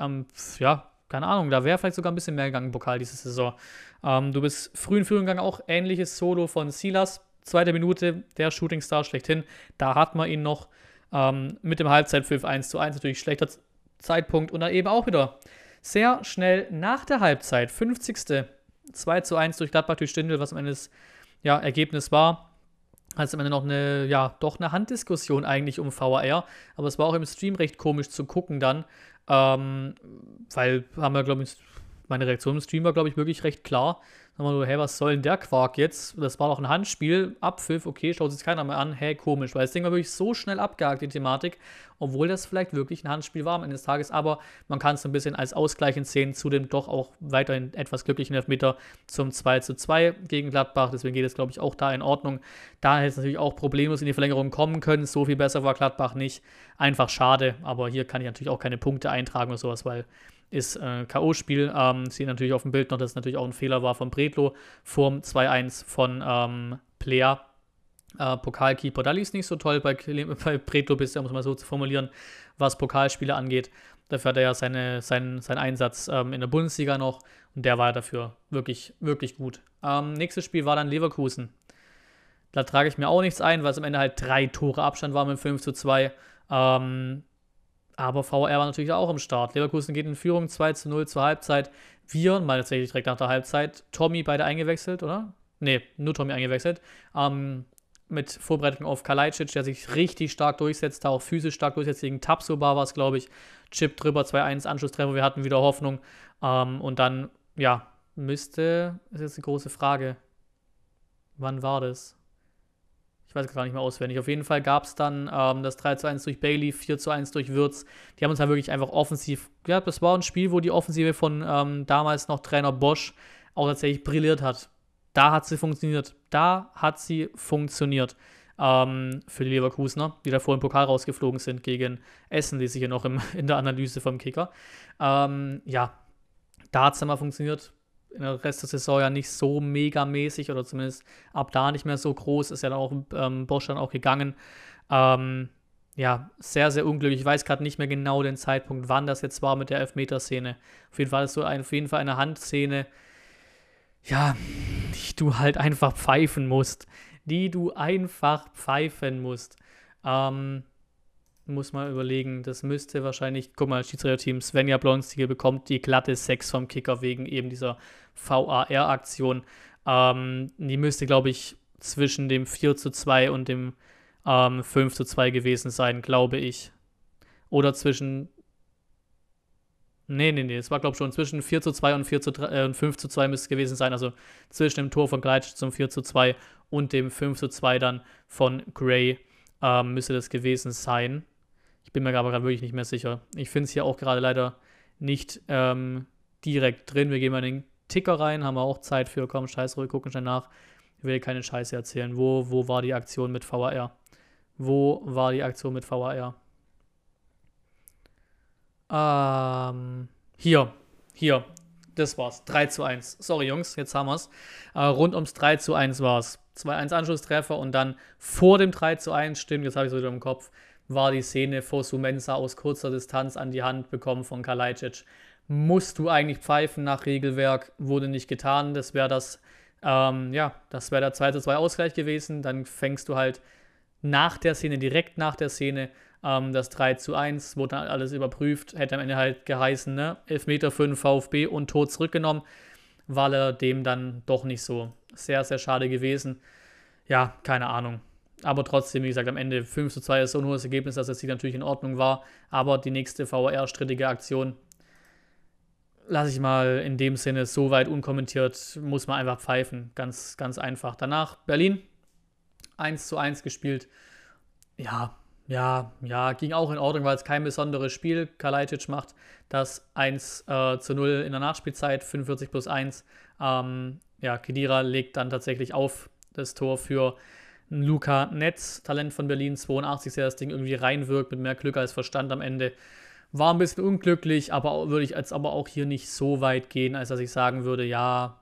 ja, keine Ahnung, da wäre vielleicht sogar ein bisschen mehr gegangen im Pokal diese Saison. Ähm, du bist früh in Führung gegangen, auch ähnliches Solo von Silas. Zweite Minute, der Shootingstar schlechthin. Da hat man ihn noch ähm, mit dem Halbzeitpfiff 1 zu 1. Natürlich schlechter Zeitpunkt und dann eben auch wieder sehr schnell nach der Halbzeit, 50. 2 zu 1 durch Gladbach durch Stindl, was am Ende ist ja, Ergebnis war, als am Ende noch eine, ja, doch eine Handdiskussion eigentlich um VAR. Aber es war auch im Stream recht komisch zu gucken dann, ähm, weil haben wir, glaube ich, meine Reaktion im Stream war, glaube ich, wirklich recht klar. Dann war so, hey, was soll denn der Quark jetzt? Das war doch ein Handspiel, Abpfiff, okay, schaut sich keiner mehr an, hey, komisch, weil das Ding war wirklich so schnell abgehakt, die Thematik, obwohl das vielleicht wirklich ein Handspiel war am Ende des Tages, aber man kann es ein bisschen als Ausgleich sehen zu dem doch auch weiterhin etwas glücklichen Elfmeter zum 2 zu 2 gegen Gladbach, deswegen geht es, glaube ich, auch da in Ordnung. Da hätte es natürlich auch problemlos in die Verlängerung kommen können, so viel besser war Gladbach nicht, einfach schade, aber hier kann ich natürlich auch keine Punkte eintragen oder sowas, weil ist äh, K.O.-Spiel. Ähm, sieht natürlich auf dem Bild noch, dass es natürlich auch ein Fehler war von Bredlo vorm 2-1 von ähm, Player. Äh, Pokalkeeper, da es nicht so toll bei, bei Bredlo bisher, muss man so zu formulieren, was Pokalspiele angeht. Dafür hat er ja seine, seinen, seinen Einsatz ähm, in der Bundesliga noch und der war dafür wirklich, wirklich gut. Ähm, nächstes Spiel war dann Leverkusen. Da trage ich mir auch nichts ein, weil es am Ende halt drei Tore Abstand war mit 5 zu 2. Ähm, aber VR war natürlich auch am Start. Leverkusen geht in Führung 2 zu 0 zur Halbzeit. Wir, mal tatsächlich direkt nach der Halbzeit, Tommy beide eingewechselt, oder? Ne, nur Tommy eingewechselt. Ähm, mit Vorbereitung auf Kalajdzic, der sich richtig stark durchsetzt, auch physisch stark durchsetzt. Gegen Tapsoba war es, glaube ich. Chip drüber, 2-1, Anschlusstreffer. Wir hatten wieder Hoffnung. Ähm, und dann, ja, müsste, ist jetzt eine große Frage. Wann war das? Ich weiß gar nicht mehr auswendig. Auf jeden Fall gab es dann ähm, das 3 zu 1 durch Bailey, 4 zu 1 durch Würz. Die haben uns dann wirklich einfach offensiv, ja, das war ein Spiel, wo die Offensive von ähm, damals noch Trainer Bosch auch tatsächlich brilliert hat. Da hat sie funktioniert. Da hat sie funktioniert ähm, für die Leverkusener, die davor im Pokal rausgeflogen sind gegen Essen, die sich hier noch im, in der Analyse vom Kicker. Ähm, ja, da hat es dann mal funktioniert. In der Rest der Saison ja nicht so megamäßig oder zumindest ab da nicht mehr so groß. Ist ja dann auch ähm, Bosch dann auch gegangen. Ähm, ja, sehr, sehr unglücklich. Ich weiß gerade nicht mehr genau den Zeitpunkt, wann das jetzt war mit der Elfmeterszene. Auf jeden Fall ist so ein, auf jeden Fall eine Handszene, ja, die du halt einfach pfeifen musst die du einfach pfeifen musst. Ähm, muss mal überlegen, das müsste wahrscheinlich, guck mal, Schiedsrichter-Team Svenja Blonstige bekommt die glatte 6 vom Kicker wegen eben dieser VAR-Aktion. Ähm, die müsste, glaube ich, zwischen dem 4 zu 2 und dem ähm, 5 zu 2 gewesen sein, glaube ich. Oder zwischen Nee, nee, nee. Es war, glaube ich, schon zwischen 4 zu 2 und 4 zu 3, äh, 5 zu 2 müsste es gewesen sein. Also zwischen dem Tor von Gleitsch zum 4 zu 2 und dem 5 zu 2 dann von Gray ähm, müsste das gewesen sein. Ich bin mir aber gerade wirklich nicht mehr sicher. Ich finde es hier auch gerade leider nicht ähm, direkt drin. Wir gehen mal in den Ticker rein, haben wir auch Zeit für. Komm, scheiß ruhig, gucken schnell nach. Ich will keine Scheiße erzählen. Wo, wo war die Aktion mit VAR? Wo war die Aktion mit VAR? Ähm, hier, hier, das war's. 3 zu 1. Sorry, Jungs, jetzt haben wir's. Äh, rund ums 3 zu 1 war's. 2-1 Anschlusstreffer und dann vor dem 3 zu 1, stimmt, jetzt habe ich es wieder im Kopf, war die Szene vor Sumensa aus kurzer Distanz an die Hand bekommen von Kalajdzic. Musst du eigentlich pfeifen nach Regelwerk, wurde nicht getan. Das wäre das, ähm, ja, das wäre der 2 zu 2 Ausgleich gewesen. Dann fängst du halt nach der Szene, direkt nach der Szene, ähm, das 3 zu 1 wurde dann alles überprüft, hätte am Ende halt geheißen, ne? Elfmeter für den VfB und Tod zurückgenommen. War er dem dann doch nicht so. Sehr, sehr schade gewesen. Ja, keine Ahnung. Aber trotzdem, wie gesagt, am Ende 5 zu 2 ist so ein hohes Ergebnis, dass es natürlich in Ordnung war. Aber die nächste VAR-strittige Aktion lasse ich mal in dem Sinne so weit unkommentiert, muss man einfach pfeifen. Ganz, ganz einfach. Danach Berlin 1 zu 1 gespielt. Ja, ja, ja, ging auch in Ordnung, weil es kein besonderes Spiel. Kalajdzic macht das 1 äh, zu 0 in der Nachspielzeit, 45 plus 1. Ähm, ja, Kedira legt dann tatsächlich auf das Tor für Luca Netz, Talent von Berlin, 82, der das Ding irgendwie reinwirkt, mit mehr Glück als Verstand am Ende. War ein bisschen unglücklich, aber würde ich jetzt aber auch hier nicht so weit gehen, als dass ich sagen würde, ja,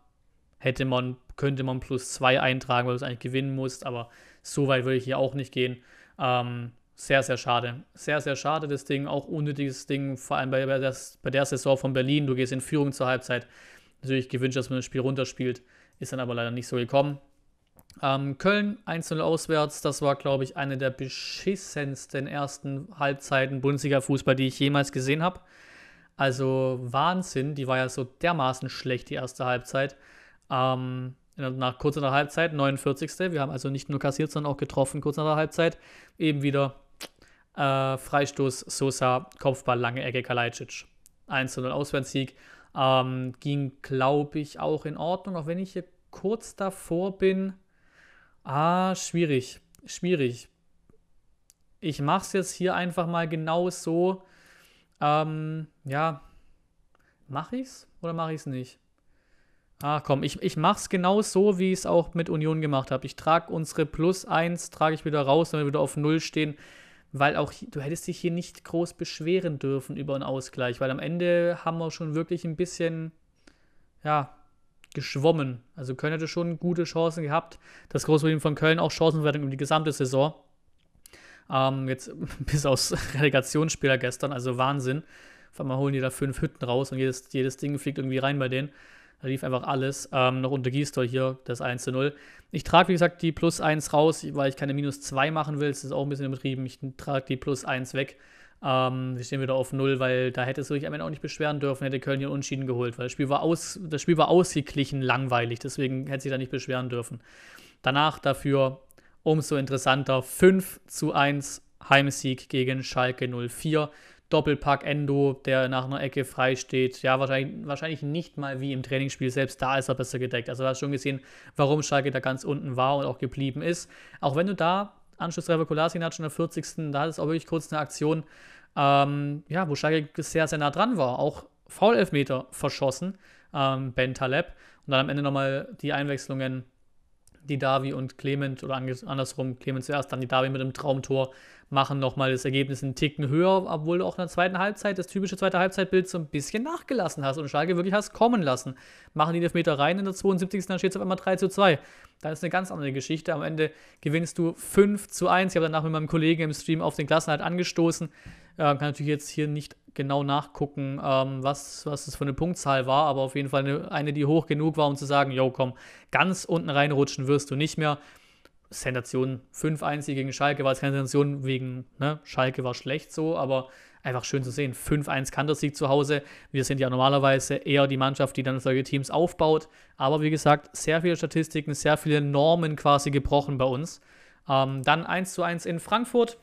hätte man, könnte man plus 2 eintragen, weil du es eigentlich gewinnen musst, aber so weit würde ich hier auch nicht gehen. Ähm, sehr, sehr schade. Sehr, sehr schade, das Ding. Auch unnötiges Ding, vor allem bei, bei, das, bei der Saison von Berlin. Du gehst in Führung zur Halbzeit. Natürlich gewünscht, dass man das Spiel runterspielt. Ist dann aber leider nicht so gekommen. Ähm, Köln 1-0 auswärts. Das war, glaube ich, eine der beschissensten ersten Halbzeiten Bundesliga-Fußball, die ich jemals gesehen habe. Also Wahnsinn. Die war ja so dermaßen schlecht, die erste Halbzeit. Ähm, nach kurz nach der Halbzeit, 49. Wir haben also nicht nur kassiert, sondern auch getroffen kurz nach der Halbzeit. Eben wieder äh, Freistoß, Sosa, Kopfball, lange Ecke, Kalajdzic. 1-0 Auswärtssieg. Ähm, ging, glaube ich, auch in Ordnung, auch wenn ich hier kurz davor bin. Ah, schwierig. Schwierig. Ich mache es jetzt hier einfach mal genau so. Ähm, ja. Mache ich es oder mache ich es nicht? Ach komm, ich, ich mache es genau so, wie ich es auch mit Union gemacht habe. Ich trage unsere Plus 1, trage ich wieder raus, damit wir wieder auf 0 stehen weil auch du hättest dich hier nicht groß beschweren dürfen über einen Ausgleich, weil am Ende haben wir schon wirklich ein bisschen, ja, geschwommen. Also Köln hätte schon gute Chancen gehabt. Das große Problem von Köln auch Chancenverwertung über die gesamte Saison. Ähm, jetzt bis aus Relegationsspieler gestern, also Wahnsinn. Auf einmal holen die da fünf Hütten raus und jedes, jedes Ding fliegt irgendwie rein bei denen. Da lief einfach alles. Ähm, noch unter Gisdol hier das 1 zu 0. Ich trage, wie gesagt, die plus 1 raus, weil ich keine minus 2 machen will. Das ist auch ein bisschen übertrieben. Ich trage die plus 1 weg. Ähm, wir stehen wieder auf 0, weil da hätte es sich am Ende auch nicht beschweren dürfen, hätte Köln hier Unschieden geholt, weil das Spiel war, aus, das Spiel war ausgeglichen langweilig, deswegen hätte sich da nicht beschweren dürfen. Danach dafür umso interessanter 5 zu 1 Heimsieg gegen Schalke 04. Doppelpack Endo, der nach einer Ecke frei steht. Ja, wahrscheinlich, wahrscheinlich nicht mal wie im Trainingsspiel. Selbst da ist er besser gedeckt. Also du hast schon gesehen, warum Schalke da ganz unten war und auch geblieben ist. Auch wenn du da, Anschlusstreffer Kolasinac in der 40. Da ist auch wirklich kurz eine Aktion, ähm, ja, wo Schalke sehr, sehr nah dran war. Auch Foul-Elfmeter verschossen, ähm, Ben Taleb. Und dann am Ende nochmal die Einwechslungen die Davi und Clement oder andersrum, Clement zuerst, dann die Davi mit dem Traumtor machen nochmal das Ergebnis einen Ticken höher, obwohl du auch in der zweiten Halbzeit das typische zweite Halbzeitbild so ein bisschen nachgelassen hast und Schalke wirklich hast kommen lassen. Machen die Meter rein in der 72. dann steht es auf einmal 3 zu 2. Dann ist eine ganz andere Geschichte. Am Ende gewinnst du 5 zu 1. Ich habe danach mit meinem Kollegen im Stream auf den Klassenhalt angestoßen. Äh, kann natürlich jetzt hier nicht genau nachgucken, ähm, was, was das für eine Punktzahl war, aber auf jeden Fall eine, eine, die hoch genug war, um zu sagen, jo komm, ganz unten reinrutschen wirst du nicht mehr. Sensation 5-1 gegen Schalke war es keine Sensation wegen, ne, Schalke war schlecht so, aber einfach schön zu sehen. 5-1 Kantersieg zu Hause. Wir sind ja normalerweise eher die Mannschaft, die dann solche Teams aufbaut. Aber wie gesagt, sehr viele Statistiken, sehr viele Normen quasi gebrochen bei uns. Ähm, dann 1 zu 1 in Frankfurt.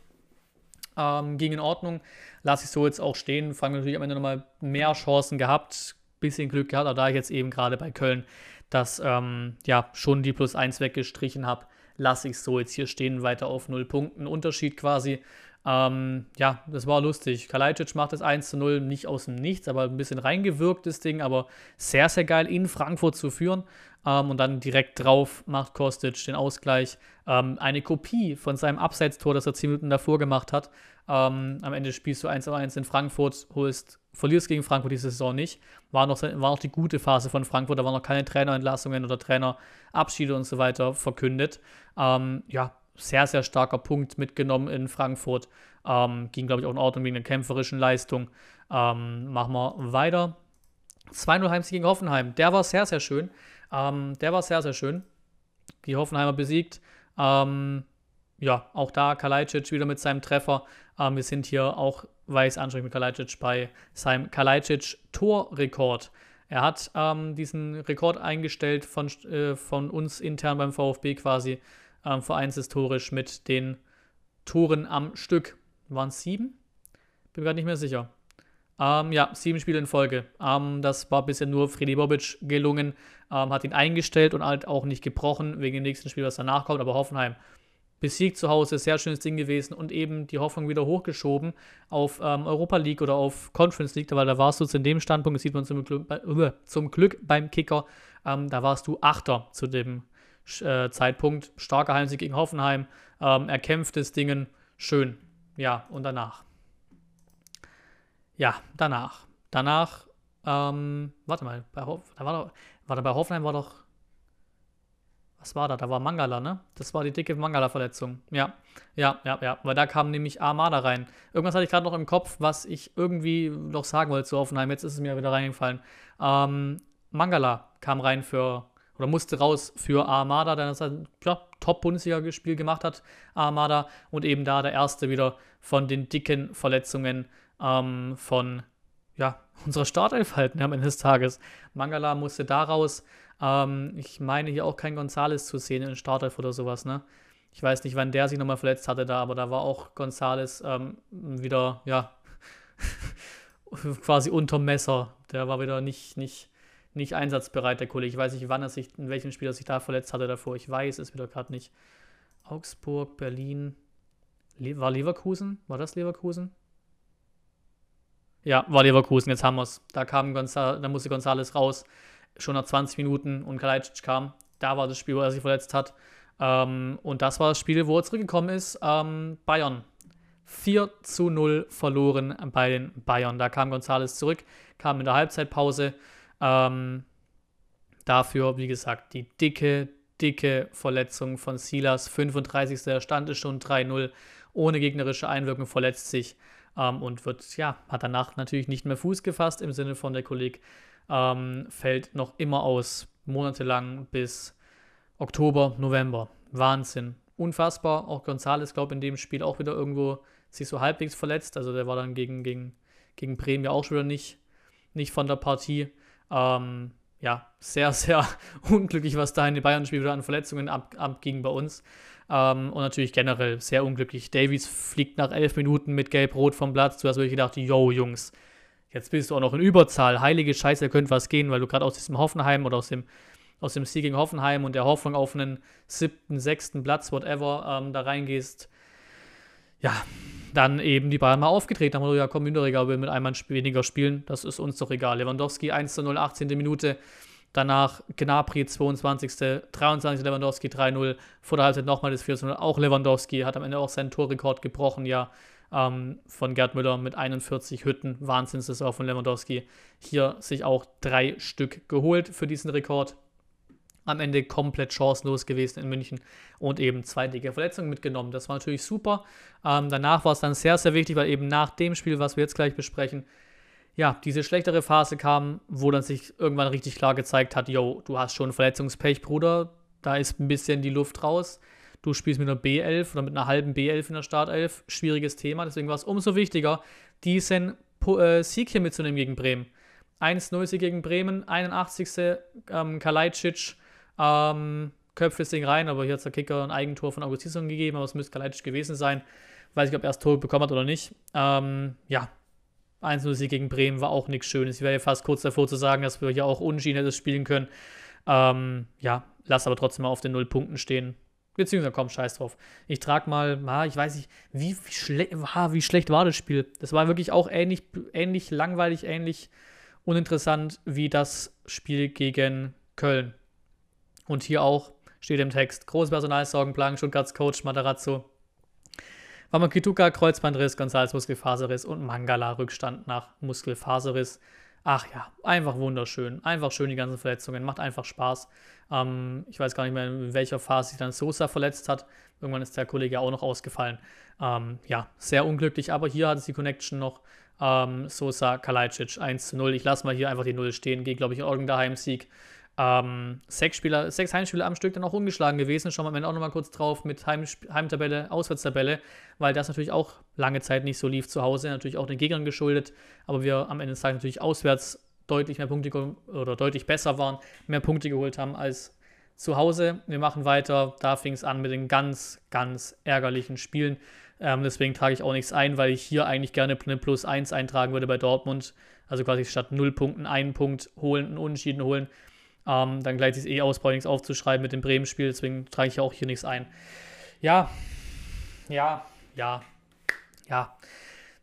Ähm, ging in Ordnung. Lasse ich so jetzt auch stehen. Frankfurt natürlich am Ende nochmal mehr Chancen gehabt. Bisschen Glück gehabt, aber da ich jetzt eben gerade bei Köln das ähm, ja schon die Plus 1 weggestrichen habe, lasse ich es so jetzt hier stehen, weiter auf 0 Punkten. Unterschied quasi. Ähm, ja, das war lustig. Kalajdzic macht das 1 zu 0 nicht aus dem Nichts, aber ein bisschen reingewirkt, das Ding, aber sehr, sehr geil in Frankfurt zu führen. Ähm, und dann direkt drauf macht Kostic den Ausgleich. Ähm, eine Kopie von seinem Abseitstor, das er 10 Minuten davor gemacht hat. Ähm, am Ende spielst du 1 zu 1 in Frankfurt, holst, verlierst gegen Frankfurt diese Saison nicht. War noch, war noch die gute Phase von Frankfurt, da waren noch keine Trainerentlassungen oder Trainerabschiede und so weiter verkündet. Ähm, ja, sehr, sehr starker Punkt mitgenommen in Frankfurt. Ähm, ging, glaube ich, auch in Ordnung wegen der kämpferischen Leistung. Ähm, machen wir weiter. 2-0 Heimsieg gegen Hoffenheim. Der war sehr, sehr schön. Ähm, der war sehr, sehr schön. Die Hoffenheimer besiegt. Ähm, ja, auch da Kalajdzic wieder mit seinem Treffer. Ähm, wir sind hier auch weiß ansprechend mit Kalajdzic bei seinem Kalajdzic-Torrekord. Er hat ähm, diesen Rekord eingestellt von, äh, von uns intern beim VfB quasi ähm, vereinshistorisch mit den Toren am Stück. Waren es sieben? Bin gerade nicht mehr sicher. Ähm, ja, sieben Spiele in Folge. Ähm, das war bisher nur Freddy Bobic gelungen, ähm, hat ihn eingestellt und halt auch nicht gebrochen wegen dem nächsten Spiel, was danach kommt. Aber Hoffenheim besiegt zu Hause, sehr schönes Ding gewesen und eben die Hoffnung wieder hochgeschoben auf ähm, Europa League oder auf Conference League, weil da warst du zu dem Standpunkt, das sieht man zum Glück, äh, zum Glück beim Kicker, ähm, da warst du Achter zu dem äh, Zeitpunkt. Starker Heimsieg gegen Hoffenheim, ähm, erkämpftes Dingen, schön. Ja, und danach. Ja, danach. Danach, ähm, warte mal, bei, Hoff, da war doch, warte, bei Hoffenheim war doch, was war da? Da war Mangala, ne? Das war die dicke Mangala-Verletzung. Ja, ja, ja, ja, weil da kam nämlich Armada rein. Irgendwas hatte ich gerade noch im Kopf, was ich irgendwie noch sagen wollte zu Hoffenheim. Jetzt ist es mir wieder reingefallen. Ähm, Mangala kam rein für oder musste raus für Armada, der ein ja, Top-Bundesliga-Spiel gemacht hat, Armada, und eben da der erste wieder von den dicken Verletzungen ähm, von ja, unserer Startelf halten am Ende des Tages. Mangala musste da raus. Ähm, ich meine hier auch kein Gonzales zu sehen in Startelf oder sowas, ne? Ich weiß nicht, wann der sich nochmal verletzt hatte da, aber da war auch Gonzales ähm, wieder, ja, quasi unterm Messer. Der war wieder nicht, nicht, nicht einsatzbereit, der Kollege. Ich weiß nicht, wann er sich, in welchem Spiel er sich da verletzt hatte davor. Ich weiß es wieder gerade nicht. Augsburg, Berlin. War Leverkusen? War das Leverkusen? Ja, war Leverkusen, jetzt haben wir es. Da kam Gonzal da musste Gonzales raus, schon nach 20 Minuten und Kalajdzic kam. Da war das Spiel, wo er sich verletzt hat. Ähm, und das war das Spiel, wo er zurückgekommen ist. Ähm, Bayern. 4 zu 0 verloren bei den Bayern. Da kam Gonzales zurück, kam in der Halbzeitpause. Ähm, dafür, wie gesagt, die dicke, dicke Verletzung von Silas. 35. Der Stand ist schon 3-0. Ohne gegnerische Einwirkung verletzt sich ähm, und wird, ja, hat danach natürlich nicht mehr Fuß gefasst im Sinne von der Kolleg ähm, fällt noch immer aus, monatelang bis Oktober, November. Wahnsinn. Unfassbar. Auch Gonzales, glaube ich, in dem Spiel auch wieder irgendwo sich so halbwegs verletzt. Also der war dann gegen, gegen, gegen Bremen ja auch schon wieder nicht, nicht von der Partie. Ähm, ja, sehr, sehr unglücklich, was da in den Bayern-Spiel wieder an Verletzungen ab, abging bei uns. Ähm, und natürlich generell sehr unglücklich. Davies fliegt nach elf Minuten mit Gelb-Rot vom Platz. Du hast wirklich gedacht, yo, Jungs, jetzt bist du auch noch in Überzahl. Heilige Scheiße, da könnte was gehen, weil du gerade aus diesem Hoffenheim oder aus dem, aus dem Sieg gegen Hoffenheim und der Hoffnung auf einen siebten, sechsten Platz, whatever, ähm, da reingehst. Ja, dann eben die Bayern mal aufgetreten haben. Ja, komm, Mündereger will mit einem weniger spielen. Das ist uns doch egal. Lewandowski 1 zu 0, 18. Minute. Danach Gnabry 22. 23. Lewandowski 3-0. Vor der Halbzeit nochmal das 4 0. Auch Lewandowski hat am Ende auch seinen Torrekord gebrochen, ja. Ähm, von Gerd Müller mit 41 Hütten. Wahnsinnssaison von Lewandowski. Hier sich auch drei Stück geholt für diesen Rekord am Ende komplett chancenlos gewesen in München und eben zwei dicke Verletzungen mitgenommen. Das war natürlich super. Ähm, danach war es dann sehr, sehr wichtig, weil eben nach dem Spiel, was wir jetzt gleich besprechen, ja, diese schlechtere Phase kam, wo dann sich irgendwann richtig klar gezeigt hat, yo, du hast schon Verletzungspech, Bruder, da ist ein bisschen die Luft raus. Du spielst mit einer B11 oder mit einer halben B11 in der Startelf. Schwieriges Thema, deswegen war es umso wichtiger, diesen äh, Sieg hier mitzunehmen gegen Bremen. 1-0 gegen Bremen, 81. Ähm, Kalajdzic ähm, köpft das Ding rein, aber hier hat der Kicker ein Eigentor von Augustinson gegeben, aber es müsste Kalajdzic gewesen sein. Weiß ich, ob er das Tor bekommen hat oder nicht. Ähm, ja, 1-0-Sieg gegen Bremen war auch nichts Schönes. Ich wäre ja fast kurz davor zu sagen, dass wir hier auch unschieden hätten spielen können. Ähm, ja, lass aber trotzdem mal auf den Null Punkten stehen. Beziehungsweise komm, scheiß drauf. Ich trage mal, ah, ich weiß nicht, wie, wie, schle ah, wie, schlecht war das Spiel. Das war wirklich auch ähnlich, ähnlich langweilig, ähnlich uninteressant wie das Spiel gegen Köln. Und hier auch steht im Text: große Personalsorgen Stuttgarts Coach Matarazzo. Wamakituka, Kreuzbandriss, González Muskelfaserriss und Mangala Rückstand nach Muskelfaserriss. Ach ja, einfach wunderschön. Einfach schön die ganzen Verletzungen. Macht einfach Spaß. Ähm, ich weiß gar nicht mehr, in welcher Phase sich dann Sosa verletzt hat. Irgendwann ist der Kollege auch noch ausgefallen. Ähm, ja, sehr unglücklich, aber hier hat es die Connection noch. Ähm, Sosa, Kalajdzic 1 zu 0. Ich lasse mal hier einfach die 0 stehen. Geht, glaube ich, irgendein Heimsieg. Ähm, sechs, Spieler, sechs Heimspiele am Stück dann auch ungeschlagen gewesen. Schauen wir am Ende auch nochmal kurz drauf mit Heim, Heimtabelle, Auswärtstabelle, weil das natürlich auch lange Zeit nicht so lief zu Hause, natürlich auch den Gegnern geschuldet, aber wir am Ende des Tages natürlich auswärts deutlich mehr Punkte oder deutlich besser waren, mehr Punkte geholt haben als zu Hause. Wir machen weiter. Da fing es an mit den ganz, ganz ärgerlichen Spielen. Ähm, deswegen trage ich auch nichts ein, weil ich hier eigentlich gerne eine Plus 1 eintragen würde bei Dortmund. Also quasi statt 0 Punkten einen Punkt holen, einen Unentschieden holen. Ähm, dann gleicht es eh aus, brauche ich nichts aufzuschreiben mit dem Bremen-Spiel, deswegen trage ich auch hier nichts ein. Ja, ja, ja, ja.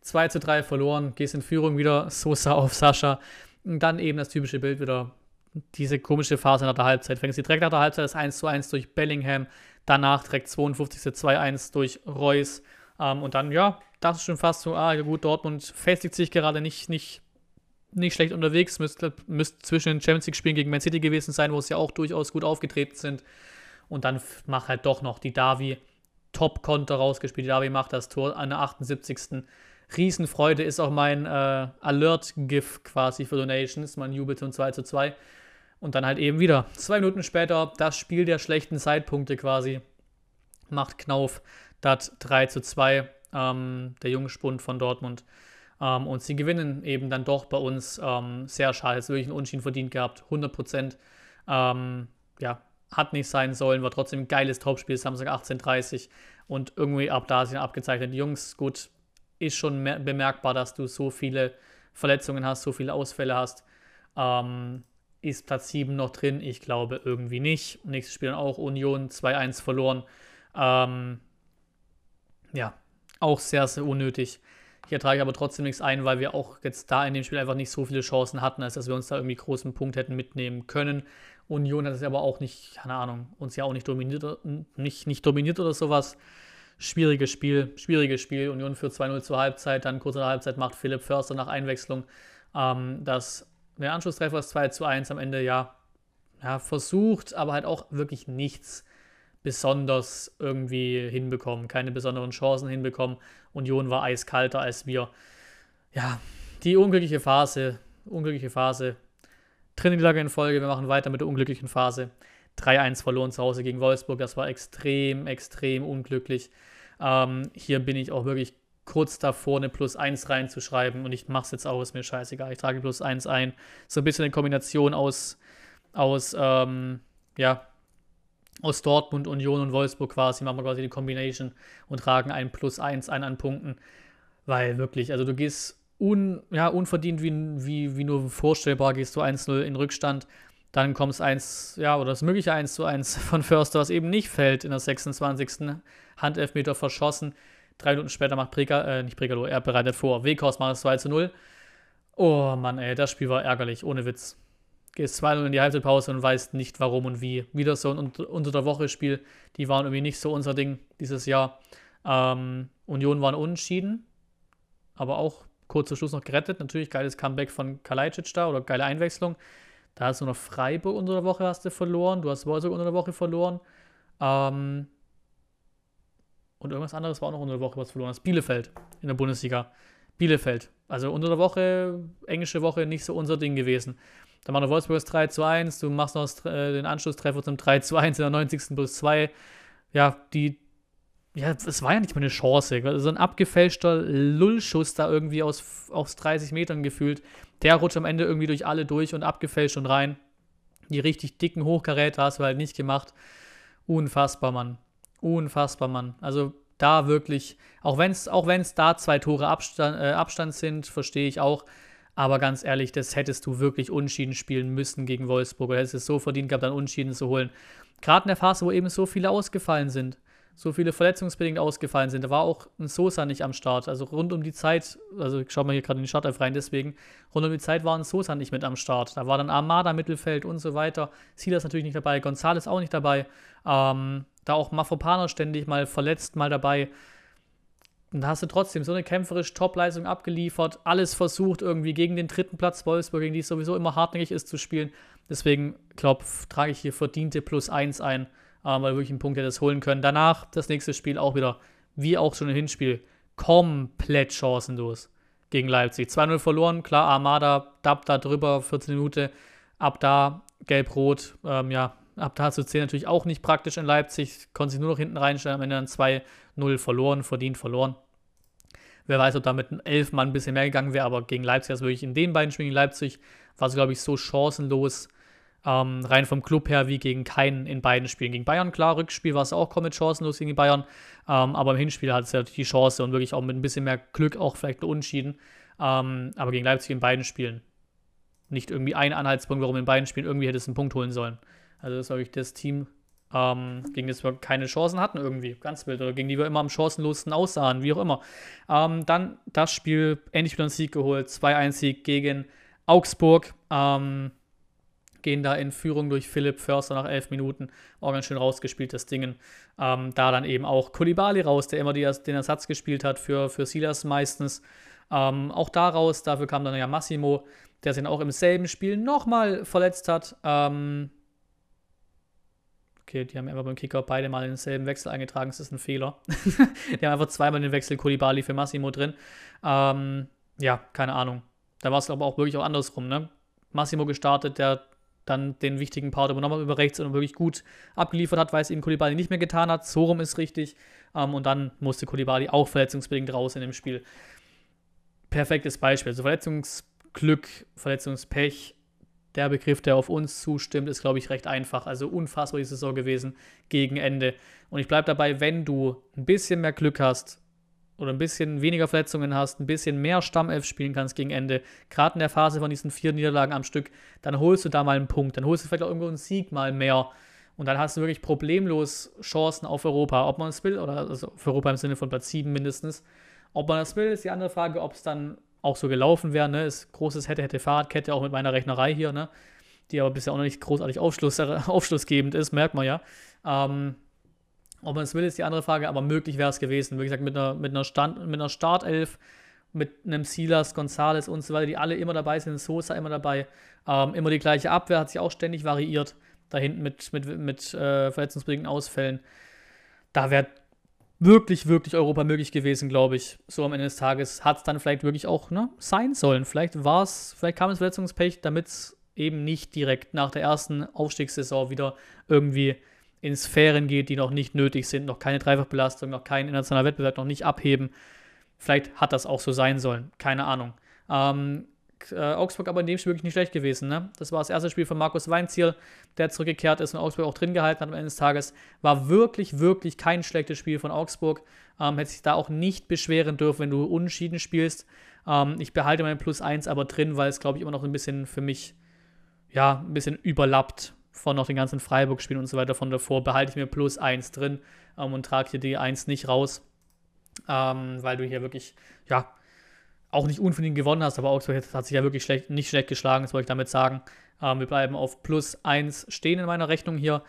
2 zu 3 verloren, gehst in Führung wieder, Sosa auf Sascha. Und dann eben das typische Bild wieder, diese komische Phase nach der Halbzeit. Fängst du direkt nach der Halbzeit das 1 zu 1 durch Bellingham, danach direkt 52. 2-1 durch Reus. Ähm, und dann, ja, das ist schon fast so, ah, gut, Dortmund festigt sich gerade nicht, nicht nicht schlecht unterwegs, müsste, müsste zwischen den Champions League-Spielen gegen Man City gewesen sein, wo es ja auch durchaus gut aufgetreten sind. Und dann macht halt doch noch die Davi Top-Konter rausgespielt. Die Davi macht das Tor an der 78. Riesenfreude ist auch mein äh, Alert-GIF quasi für Donations. Man jubelt zum 2 zu 2. Und dann halt eben wieder zwei Minuten später das Spiel der schlechten Zeitpunkte quasi. Macht Knauf das 3 zu 2. Ähm, der Jungspund von Dortmund. Ähm, und sie gewinnen eben dann doch bei uns ähm, sehr schade. Jetzt wirklich einen Unschieden verdient gehabt, 100 Prozent. Ähm, ja, hat nicht sein sollen, war trotzdem ein geiles Topspiel, Samstag 18.30 und irgendwie ab da sind abgezeichnet. Jungs, gut, ist schon bemerkbar, dass du so viele Verletzungen hast, so viele Ausfälle hast. Ähm, ist Platz 7 noch drin? Ich glaube irgendwie nicht. Nächstes Spiel dann auch Union 2-1 verloren. Ähm, ja, auch sehr, sehr unnötig. Hier trage ich aber trotzdem nichts ein, weil wir auch jetzt da in dem Spiel einfach nicht so viele Chancen hatten, als dass wir uns da irgendwie großen Punkt hätten mitnehmen können. Union hat es aber auch nicht, keine Ahnung, uns ja auch nicht dominiert, nicht, nicht dominiert oder sowas. Schwieriges Spiel, schwieriges Spiel. Union führt 2-0 zur Halbzeit, dann kurz nach der Halbzeit macht Philipp Förster nach Einwechslung ähm, das der Anschlusstreffer ist 2 zu 1 am Ende, ja, ja, versucht, aber halt auch wirklich nichts besonders irgendwie hinbekommen, keine besonderen Chancen hinbekommen. Union war eiskalter als wir. Ja, die unglückliche Phase, unglückliche Phase. Dritte in Folge, wir machen weiter mit der unglücklichen Phase. 3-1 verloren zu Hause gegen Wolfsburg, das war extrem, extrem unglücklich. Ähm, hier bin ich auch wirklich kurz davor, eine Plus 1 reinzuschreiben und ich mache es jetzt auch, ist mir scheißegal. Ich trage Plus 1 ein. So ein bisschen eine Kombination aus, aus ähm, ja, aus Dortmund, Union und Wolfsburg quasi, machen wir quasi die Combination und tragen ein Plus 1 ein an Punkten. Weil wirklich, also du gehst un, ja, unverdient wie, wie, wie nur vorstellbar, gehst du 1-0 in Rückstand. Dann kommt es 1, ja, oder das mögliche 1 zu 1 von Förster, was eben nicht fällt in der 26. Handelfmeter verschossen. Drei Minuten später macht Prega, äh, nicht Pregalo, er bereitet vor. Weghorst macht es 2 zu 0. Oh Mann, ey, das Spiel war ärgerlich, ohne Witz. Gehst 2-0 in die Halbzeitpause und weißt nicht warum und wie. Wieder so ein unter der Woche Spiel, die waren irgendwie nicht so unser Ding dieses Jahr. Ähm, Union waren unentschieden, aber auch kurz vor Schluss noch gerettet. Natürlich geiles Comeback von Kalajdzic da oder geile Einwechslung. Da hast du noch Freiburg unter der Woche hast du verloren. Du hast Wolfsburg unter der Woche verloren. Ähm, und irgendwas anderes war auch noch unter der Woche, was verloren hast. Bielefeld in der Bundesliga. Bielefeld. Also unter der Woche, englische Woche, nicht so unser Ding gewesen. Dann war der Wolfsburg das 3 zu 1, du machst noch äh, den Anschlusstreffer zum 3 zu 1 in der 90. plus 2. Ja, die, ja, es war ja nicht mal eine Chance. So ein abgefälschter Lullschuss da irgendwie aus, aus 30 Metern gefühlt. Der rutscht am Ende irgendwie durch alle durch und abgefälscht und rein. Die richtig dicken Hochkaräte hast du halt nicht gemacht. Unfassbar, Mann. Unfassbar, Mann. Also da wirklich, auch wenn es auch wenn's da zwei Tore Abstand, äh, Abstand sind, verstehe ich auch. Aber ganz ehrlich, das hättest du wirklich unschieden spielen müssen gegen Wolfsburg. Du hättest es so verdient gehabt, dann unschieden zu holen. Gerade in der Phase, wo eben so viele ausgefallen sind so viele verletzungsbedingt ausgefallen sind. Da war auch ein Sosa nicht am Start. Also rund um die Zeit, also ich schaue mal hier gerade in den Startelf rein, deswegen, rund um die Zeit war ein Sosa nicht mit am Start. Da war dann Armada Mittelfeld und so weiter. Silas natürlich nicht dabei, Gonzales auch nicht dabei. Ähm, da auch Mafropaner ständig mal verletzt, mal dabei. Und da hast du trotzdem so eine kämpferische Topleistung abgeliefert, alles versucht, irgendwie gegen den dritten Platz Wolfsburg, gegen die es sowieso immer hartnäckig ist, zu spielen. Deswegen, glaube trage ich hier verdiente Plus 1 ein ähm, weil wirklich einen Punkt hätte es holen können. Danach das nächste Spiel auch wieder, wie auch schon im Hinspiel, komplett chancenlos gegen Leipzig. 2-0 verloren, klar, Armada, Dab da drüber, 14 Minuten, ab da gelb-rot, ähm, ja, ab da zu 10 natürlich auch nicht praktisch in Leipzig, konnte sich nur noch hinten reinstellen, am Ende dann 2-0 verloren, verdient verloren. Wer weiß, ob da mit 11 Mann ein bisschen mehr gegangen wäre, aber gegen Leipzig, also wirklich in den beiden Spielen gegen Leipzig, war es, glaube ich, so chancenlos, ähm, rein vom Club her wie gegen keinen in beiden Spielen. Gegen Bayern, klar, Rückspiel war es auch komplett chancenlos gegen die Bayern. Ähm, aber im Hinspiel hat es ja die Chance und wirklich auch mit ein bisschen mehr Glück auch vielleicht Unschieden. Ähm, aber gegen Leipzig in beiden Spielen. Nicht irgendwie ein Anhaltspunkt, warum in beiden Spielen irgendwie hätte es einen Punkt holen sollen. Also das ist wirklich das Team, ähm, gegen das wir keine Chancen hatten irgendwie, ganz wild, oder gegen die wir immer am chancenlosesten aussahen, wie auch immer. Ähm, dann das Spiel, endlich wieder einen Sieg geholt, 2-1-Sieg gegen Augsburg. Ähm, gehen da in Führung durch Philipp Förster nach elf Minuten. Auch ganz schön rausgespielt, das Ding. Ähm, da dann eben auch Kulibali raus, der immer die, den Ersatz gespielt hat für, für Silas meistens. Ähm, auch da raus, dafür kam dann ja Massimo, der sich dann auch im selben Spiel nochmal verletzt hat. Ähm, okay, die haben einfach beim Kicker beide mal denselben Wechsel eingetragen, das ist ein Fehler. die haben einfach zweimal den Wechsel Kulibali für Massimo drin. Ähm, ja, keine Ahnung. Da war es aber auch wirklich auch andersrum, ne? Massimo gestartet, der dann den wichtigen Part übernommen über rechts und wirklich gut abgeliefert hat, weil es eben Kulibali nicht mehr getan hat. So rum ist richtig. Ähm, und dann musste Kulibali auch verletzungsbedingt raus in dem Spiel. Perfektes Beispiel. Also Verletzungsglück, Verletzungspech, der Begriff, der auf uns zustimmt, ist, glaube ich, recht einfach. Also unfassbar die Saison gewesen gegen Ende. Und ich bleibe dabei, wenn du ein bisschen mehr Glück hast, oder ein bisschen weniger Verletzungen hast, ein bisschen mehr Stammelf spielen kannst gegen Ende, gerade in der Phase von diesen vier Niederlagen am Stück, dann holst du da mal einen Punkt, dann holst du vielleicht auch irgendwo einen Sieg mal mehr und dann hast du wirklich problemlos Chancen auf Europa, ob man es will, oder also auf Europa im Sinne von Platz 7 mindestens. Ob man das will, ist die andere Frage, ob es dann auch so gelaufen wäre, ne? Ist großes hätte, hätte Fahrradkette, auch mit meiner Rechnerei hier, ne? Die aber bisher auch noch nicht großartig Aufschluss, aufschlussgebend ist, merkt man ja. Ähm, ob man es will, ist die andere Frage, aber möglich wäre es gewesen. Wie gesagt, mit einer, mit einer, Stand, mit einer Startelf, mit einem Silas, Gonzales und so weiter, die alle immer dabei sind, Sosa immer dabei. Ähm, immer die gleiche Abwehr, hat sich auch ständig variiert. Da hinten mit, mit, mit äh, verletzungsbedingten Ausfällen. Da wäre wirklich, wirklich Europa möglich gewesen, glaube ich. So am Ende des Tages hat es dann vielleicht wirklich auch ne, sein sollen. Vielleicht war es, vielleicht kam es Verletzungspech, damit es eben nicht direkt nach der ersten Aufstiegssaison wieder irgendwie in Sphären geht, die noch nicht nötig sind, noch keine Dreifachbelastung, noch kein internationaler Wettbewerb, noch nicht abheben. Vielleicht hat das auch so sein sollen, keine Ahnung. Ähm, äh, Augsburg aber in dem Spiel wirklich nicht schlecht gewesen. Ne? Das war das erste Spiel von Markus Weinziel, der zurückgekehrt ist und Augsburg auch drin gehalten hat am Ende des Tages. War wirklich, wirklich kein schlechtes Spiel von Augsburg. Ähm, hätte sich da auch nicht beschweren dürfen, wenn du unentschieden spielst. Ähm, ich behalte mein Plus 1 aber drin, weil es, glaube ich, immer noch ein bisschen für mich, ja, ein bisschen überlappt von noch den ganzen Freiburg-Spielen und so weiter von davor. Behalte ich mir Plus 1 drin ähm, und trage hier die 1 nicht raus, ähm, weil du hier wirklich, ja, auch nicht unverdient gewonnen hast, aber Augsburg hat sich ja wirklich schlecht, nicht schlecht geschlagen, das wollte ich damit sagen. Ähm, wir bleiben auf plus 1 stehen in meiner Rechnung hier.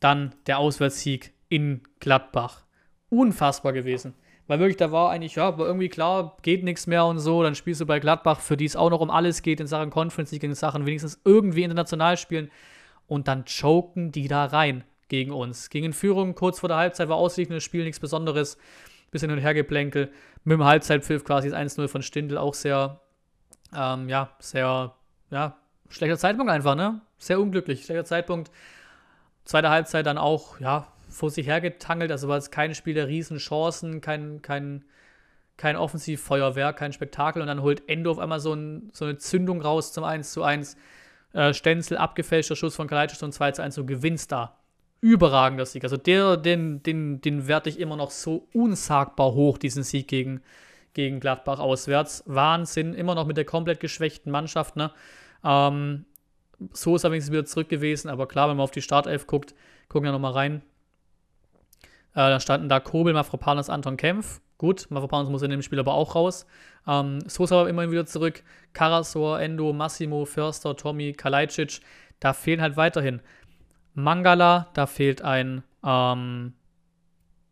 Dann der Auswärtssieg in Gladbach. Unfassbar gewesen. Weil wirklich, da war eigentlich, ja, war irgendwie klar, geht nichts mehr und so. Dann spielst du bei Gladbach, für die es auch noch um alles geht in Sachen Conference League, in Sachen wenigstens irgendwie international spielen. Und dann choken die da rein gegen uns. Gegen Führung kurz vor der Halbzeit war das Spiel nichts Besonderes bisschen hin und her geplänkel. Mit dem Halbzeitpfiff quasi das 1-0 von Stindl auch sehr, ähm, ja, sehr, ja, schlechter Zeitpunkt einfach, ne? Sehr unglücklich, schlechter Zeitpunkt. Zweite Halbzeit dann auch, ja, vor sich hergetangelt, also war es kein Spiel der Riesenchancen, kein, kein, kein Offensivfeuerwerk, kein Spektakel und dann holt Endo auf einmal so, ein, so eine Zündung raus zum 1 zu 1. Äh, Stenzel, abgefälschter Schuss von Kalajdzic zum 2 zu 1, du gewinnst da überragender Sieg. Also der, den, den, den werte ich immer noch so unsagbar hoch, diesen Sieg gegen, gegen Gladbach auswärts. Wahnsinn, immer noch mit der komplett geschwächten Mannschaft. Ne? Ähm, so ist er wenigstens wieder zurück gewesen, aber klar, wenn man auf die Startelf guckt, gucken wir nochmal rein. Äh, da standen da Kobel, Mafropanos, Anton Kempf. Gut, Mafropanos muss in dem Spiel aber auch raus. Ähm, Sosa war immerhin wieder zurück. Karasor, Endo, Massimo, Förster, Tommy, Kalajdzic. Da fehlen halt weiterhin Mangala, da fehlt ein ähm,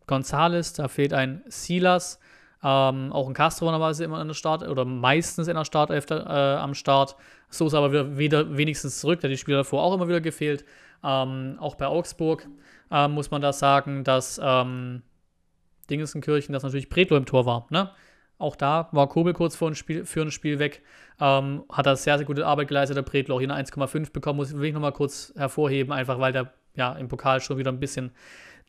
Gonzales, da fehlt ein Silas, ähm, auch ein Castro normalerweise immer in der Start oder meistens in der Startelf äh, am Start. So ist aber wieder, wieder wenigstens zurück, da die Spieler davor auch immer wieder gefehlt. Ähm, auch bei Augsburg äh, muss man da sagen, dass ähm, Dingesenkirchen, dass natürlich Bredlo im Tor war. Ne? Auch da war Kobel kurz vor ein Spiel, für ein Spiel weg. Ähm, hat er sehr, sehr gute Arbeit geleistet. Der Bredlo auch hier eine 1,5 bekommen, muss will ich nochmal kurz hervorheben, einfach weil der ja im Pokal schon wieder ein bisschen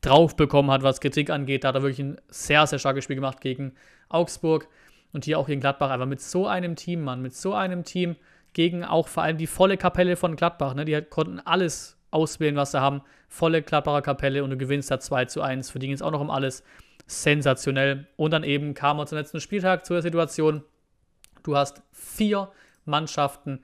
drauf bekommen hat, was Kritik angeht. Da hat er wirklich ein sehr, sehr starkes Spiel gemacht gegen Augsburg und hier auch gegen Gladbach. Einfach mit so einem Team, Mann, mit so einem Team gegen auch vor allem die volle Kapelle von Gladbach. Ne? Die konnten alles auswählen, was sie haben. Volle Gladbacher Kapelle und du gewinnst da 2 zu 1. Für die ging es auch noch um alles sensationell. Und dann eben kam er zum letzten Spieltag zu der Situation, du hast vier Mannschaften,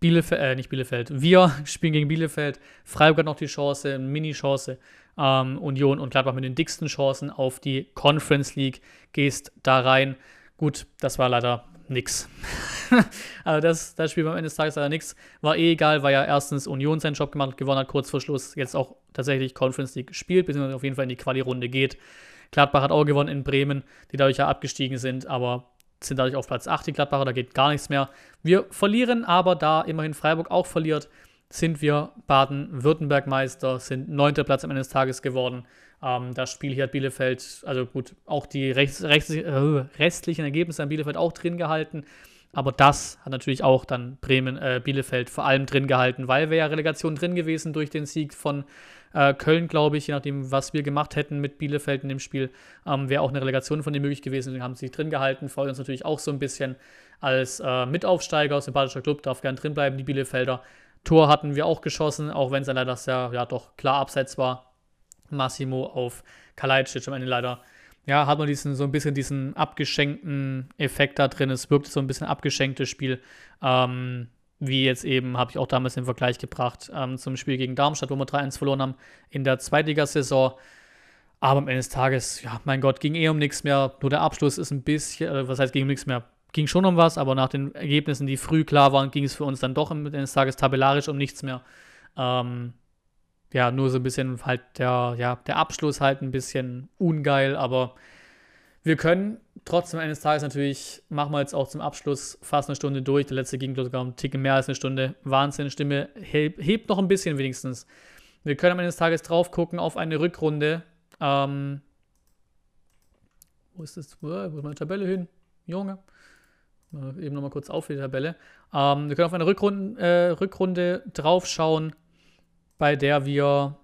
Bielefeld, äh, nicht Bielefeld, wir spielen gegen Bielefeld, Freiburg hat noch die Chance, eine Mini-Chance, ähm, Union und Gladbach mit den dicksten Chancen auf die Conference League, gehst da rein. Gut, das war leider nix. also das, das Spiel am Ende des Tages leider nix. War eh egal, weil ja erstens Union seinen Job gemacht hat, gewonnen hat, kurz vor Schluss, jetzt auch tatsächlich Conference League gespielt, beziehungsweise auf jeden Fall in die Quali-Runde geht. Gladbach hat auch gewonnen in Bremen, die dadurch ja abgestiegen sind, aber sind dadurch auf Platz 8 die Gladbacher, da geht gar nichts mehr. Wir verlieren, aber da immerhin Freiburg auch verliert, sind wir Baden-Württemberg-Meister, sind neunter Platz am Ende des Tages geworden. Ähm, das Spiel hier hat Bielefeld, also gut, auch die rechts, rechts, äh, restlichen Ergebnisse an Bielefeld auch drin gehalten. Aber das hat natürlich auch dann Bremen, äh, Bielefeld vor allem drin gehalten, weil wir ja Relegation drin gewesen durch den Sieg von äh, Köln, glaube ich, je nachdem, was wir gemacht hätten mit Bielefeld in dem Spiel, ähm, wäre auch eine Relegation von dem möglich gewesen. Die haben sich drin gehalten, freuen uns natürlich auch so ein bisschen als äh, Mitaufsteiger, sympathischer Club, darf gern drin bleiben, die Bielefelder. Tor hatten wir auch geschossen, auch wenn es dann leider sehr, ja doch klar abseits war. Massimo auf Kalajdzic am Ende leider. Ja, hat man diesen, so ein bisschen diesen abgeschenkten Effekt da drin. Es wirkte so ein bisschen abgeschenktes Spiel. Ähm, wie jetzt eben, habe ich auch damals den Vergleich gebracht ähm, zum Spiel gegen Darmstadt, wo wir 3-1 verloren haben in der Zweitligasaison. Aber am Ende des Tages, ja, mein Gott, ging eh um nichts mehr. Nur der Abschluss ist ein bisschen, äh, was heißt ging um nichts mehr? Ging schon um was, aber nach den Ergebnissen, die früh klar waren, ging es für uns dann doch am Ende des Tages tabellarisch um nichts mehr. Ähm, ja, nur so ein bisschen halt der, ja, der Abschluss halt ein bisschen ungeil, aber wir können trotzdem eines Tages natürlich, machen wir jetzt auch zum Abschluss fast eine Stunde durch. Der letzte ging sogar um Ticken mehr als eine Stunde. Wahnsinn, Stimme hebt, hebt noch ein bisschen wenigstens. Wir können am Ende des Tages drauf gucken auf eine Rückrunde. Ähm, wo ist das? Wo ist meine Tabelle hin? Junge. Eben nochmal kurz auf die Tabelle. Ähm, wir können auf eine Rückrunde, äh, Rückrunde draufschauen, bei der wir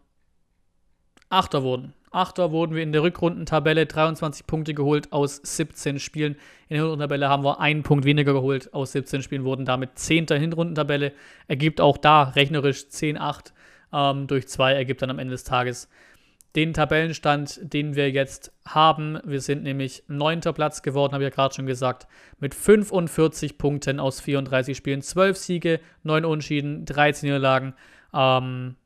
Achter wurden. Achter wurden wir in der Rückrundentabelle 23 Punkte geholt aus 17 Spielen. In der Hinrundentabelle haben wir einen Punkt weniger geholt aus 17 Spielen, wurden damit 10. Hinrundentabelle. Ergibt auch da rechnerisch 10-8 ähm, durch 2, ergibt dann am Ende des Tages den Tabellenstand, den wir jetzt haben. Wir sind nämlich neunter Platz geworden, habe ich ja gerade schon gesagt, mit 45 Punkten aus 34 Spielen, 12 Siege, 9 Unschieden, 13 Niederlagen. Ähm,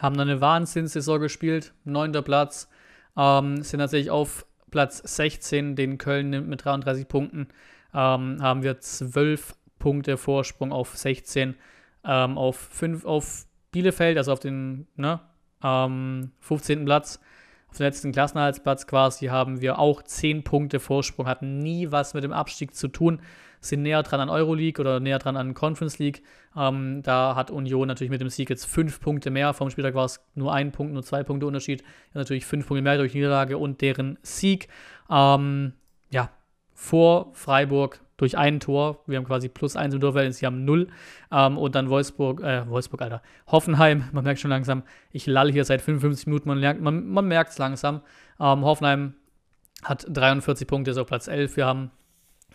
haben dann eine Wahnsinnssaison gespielt, neunter Platz, ähm, sind tatsächlich auf Platz 16, den Köln nimmt mit 33 Punkten, ähm, haben wir 12 Punkte Vorsprung auf 16, ähm, auf, 5, auf Bielefeld, also auf den ne, 15. Ähm, Platz. Auf dem letzten Klassenhaltsplatz quasi haben wir auch 10 Punkte Vorsprung, hatten nie was mit dem Abstieg zu tun sind näher dran an Euroleague oder näher dran an Conference League. Ähm, da hat Union natürlich mit dem Sieg jetzt fünf Punkte mehr. Vom Spieltag war es nur ein Punkt, nur zwei Punkte Unterschied. Ja, natürlich fünf Punkte mehr durch Niederlage und deren Sieg. Ähm, ja, vor Freiburg durch ein Tor. Wir haben quasi plus eins im Torverhältnis, sie haben null. Ähm, und dann Wolfsburg, äh, Wolfsburg, Alter. Hoffenheim, man merkt schon langsam, ich lall hier seit 55 Minuten, man, lernt, man, man merkt es langsam. Ähm, Hoffenheim hat 43 Punkte, ist auf Platz 11. Wir haben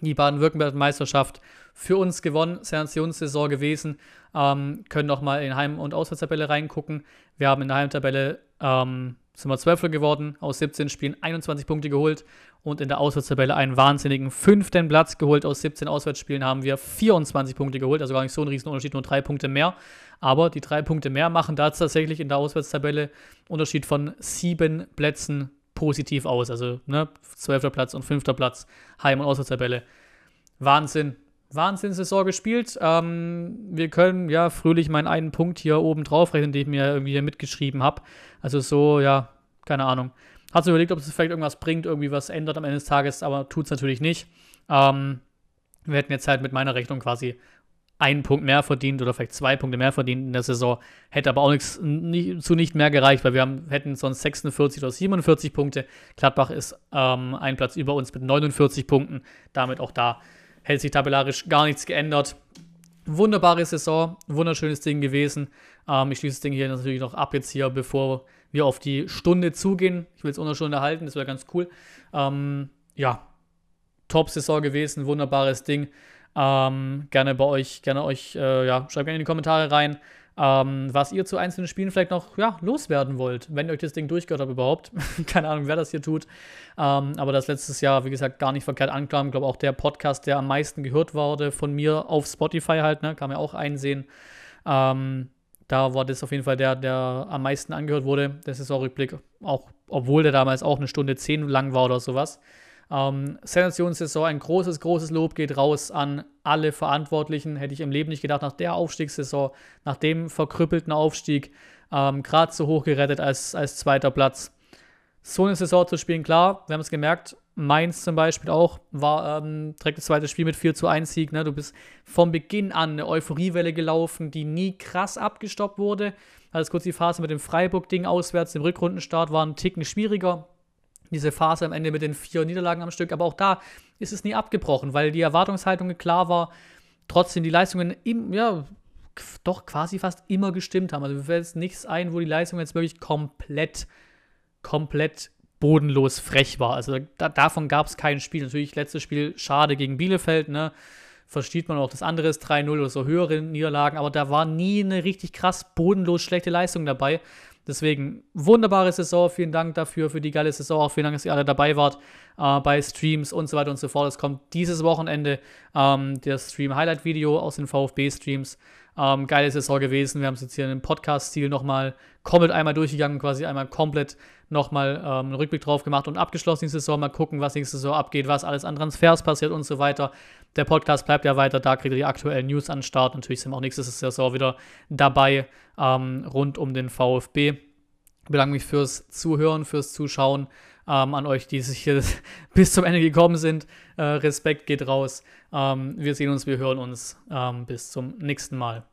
die Baden-Württemberg-Meisterschaft für uns gewonnen, Sensationssaison gewesen. Ähm, können nochmal in Heim- und Auswärtstabelle reingucken. Wir haben in der Heimtabelle ähm, sind wir Zwölfter geworden, aus 17 Spielen 21 Punkte geholt und in der Auswärtstabelle einen wahnsinnigen fünften Platz geholt. Aus 17 Auswärtsspielen haben wir 24 Punkte geholt, also gar nicht so ein Riesenunterschied, nur drei Punkte mehr. Aber die drei Punkte mehr machen da tatsächlich in der Auswärtstabelle Unterschied von sieben Plätzen positiv aus. Also ne, 12. Platz und 5. Platz, Heim- und Auswärtstabelle. Wahnsinn. Wahnsinn-Saison gespielt. Ähm, wir können ja fröhlich meinen einen Punkt hier oben drauf rechnen, den ich mir irgendwie hier mitgeschrieben habe. Also so, ja, keine Ahnung. Hat sich überlegt, ob es vielleicht irgendwas bringt, irgendwie was ändert am Ende des Tages, aber tut es natürlich nicht. Ähm, wir hätten jetzt halt mit meiner Rechnung quasi einen Punkt mehr verdient oder vielleicht zwei Punkte mehr verdient in der Saison. Hätte aber auch nichts nicht, zu nicht mehr gereicht, weil wir haben, hätten sonst 46 oder 47 Punkte. Gladbach ist ähm, ein Platz über uns mit 49 Punkten. Damit auch da hätte sich tabellarisch gar nichts geändert. Wunderbare Saison, wunderschönes Ding gewesen. Ähm, ich schließe das Ding hier natürlich noch ab jetzt hier, bevor wir auf die Stunde zugehen. Ich will es unter Stunde halten, das wäre ganz cool. Ähm, ja, Top-Saison gewesen, wunderbares Ding. Ähm, gerne bei euch, gerne euch, äh, ja, schreibt gerne in die Kommentare rein, ähm, was ihr zu einzelnen Spielen vielleicht noch ja, loswerden wollt, wenn ihr euch das Ding durchgehört habt überhaupt. Keine Ahnung, wer das hier tut. Ähm, aber das letztes Jahr, wie gesagt, gar nicht verkehrt ankam. Ich glaube auch der Podcast, der am meisten gehört wurde von mir auf Spotify halt, ne, kann man auch einsehen. Ähm, da war das auf jeden Fall der, der am meisten angehört wurde, der Saisonrückblick, auch obwohl der damals auch eine Stunde zehn lang war oder sowas. Ähm, Sensationssaison, ein großes, großes Lob geht raus an alle Verantwortlichen. Hätte ich im Leben nicht gedacht, nach der Aufstiegssaison, nach dem verkrüppelten Aufstieg, ähm, gerade so hoch gerettet als, als zweiter Platz. So eine Saison zu spielen, klar, wir haben es gemerkt. Mainz zum Beispiel auch war ähm, direkt das zweite Spiel mit 4 zu 1 Sieg. Ne? Du bist von Beginn an eine Euphoriewelle gelaufen, die nie krass abgestoppt wurde. Alles kurz die Phase mit dem Freiburg-Ding auswärts, dem Rückrundenstart war ein Ticken schwieriger diese Phase am Ende mit den vier Niederlagen am Stück. Aber auch da ist es nie abgebrochen, weil die Erwartungshaltung klar war, trotzdem die Leistungen im, ja, doch quasi fast immer gestimmt haben. Also mir fällt jetzt nichts ein, wo die Leistung jetzt wirklich komplett, komplett bodenlos frech war. Also da, davon gab es kein Spiel. Natürlich letztes Spiel schade gegen Bielefeld, ne? Versteht man auch das andere ist 3-0 oder so höhere Niederlagen, aber da war nie eine richtig krass bodenlos schlechte Leistung dabei. Deswegen, wunderbare Saison. Vielen Dank dafür, für die geile Saison. Auch vielen Dank, dass ihr alle dabei wart äh, bei Streams und so weiter und so fort. Es kommt dieses Wochenende ähm, das Stream-Highlight-Video aus den VfB-Streams. Ähm, geile Saison gewesen. Wir haben es jetzt hier in einem Podcast-Stil nochmal komplett einmal durchgegangen, quasi einmal komplett nochmal ähm, einen Rückblick drauf gemacht und abgeschlossen die Saison. Mal gucken, was nächste Saison abgeht, was alles an Transfers passiert und so weiter. Der Podcast bleibt ja weiter, da kriegt ihr die aktuellen News an Start. Natürlich sind wir auch nächste Saison wieder dabei ähm, rund um den VfB. Ich bedanke mich fürs Zuhören, fürs Zuschauen. Ähm, an euch, die sich hier bis zum Ende gekommen sind. Äh, Respekt geht raus. Ähm, wir sehen uns, wir hören uns. Ähm, bis zum nächsten Mal.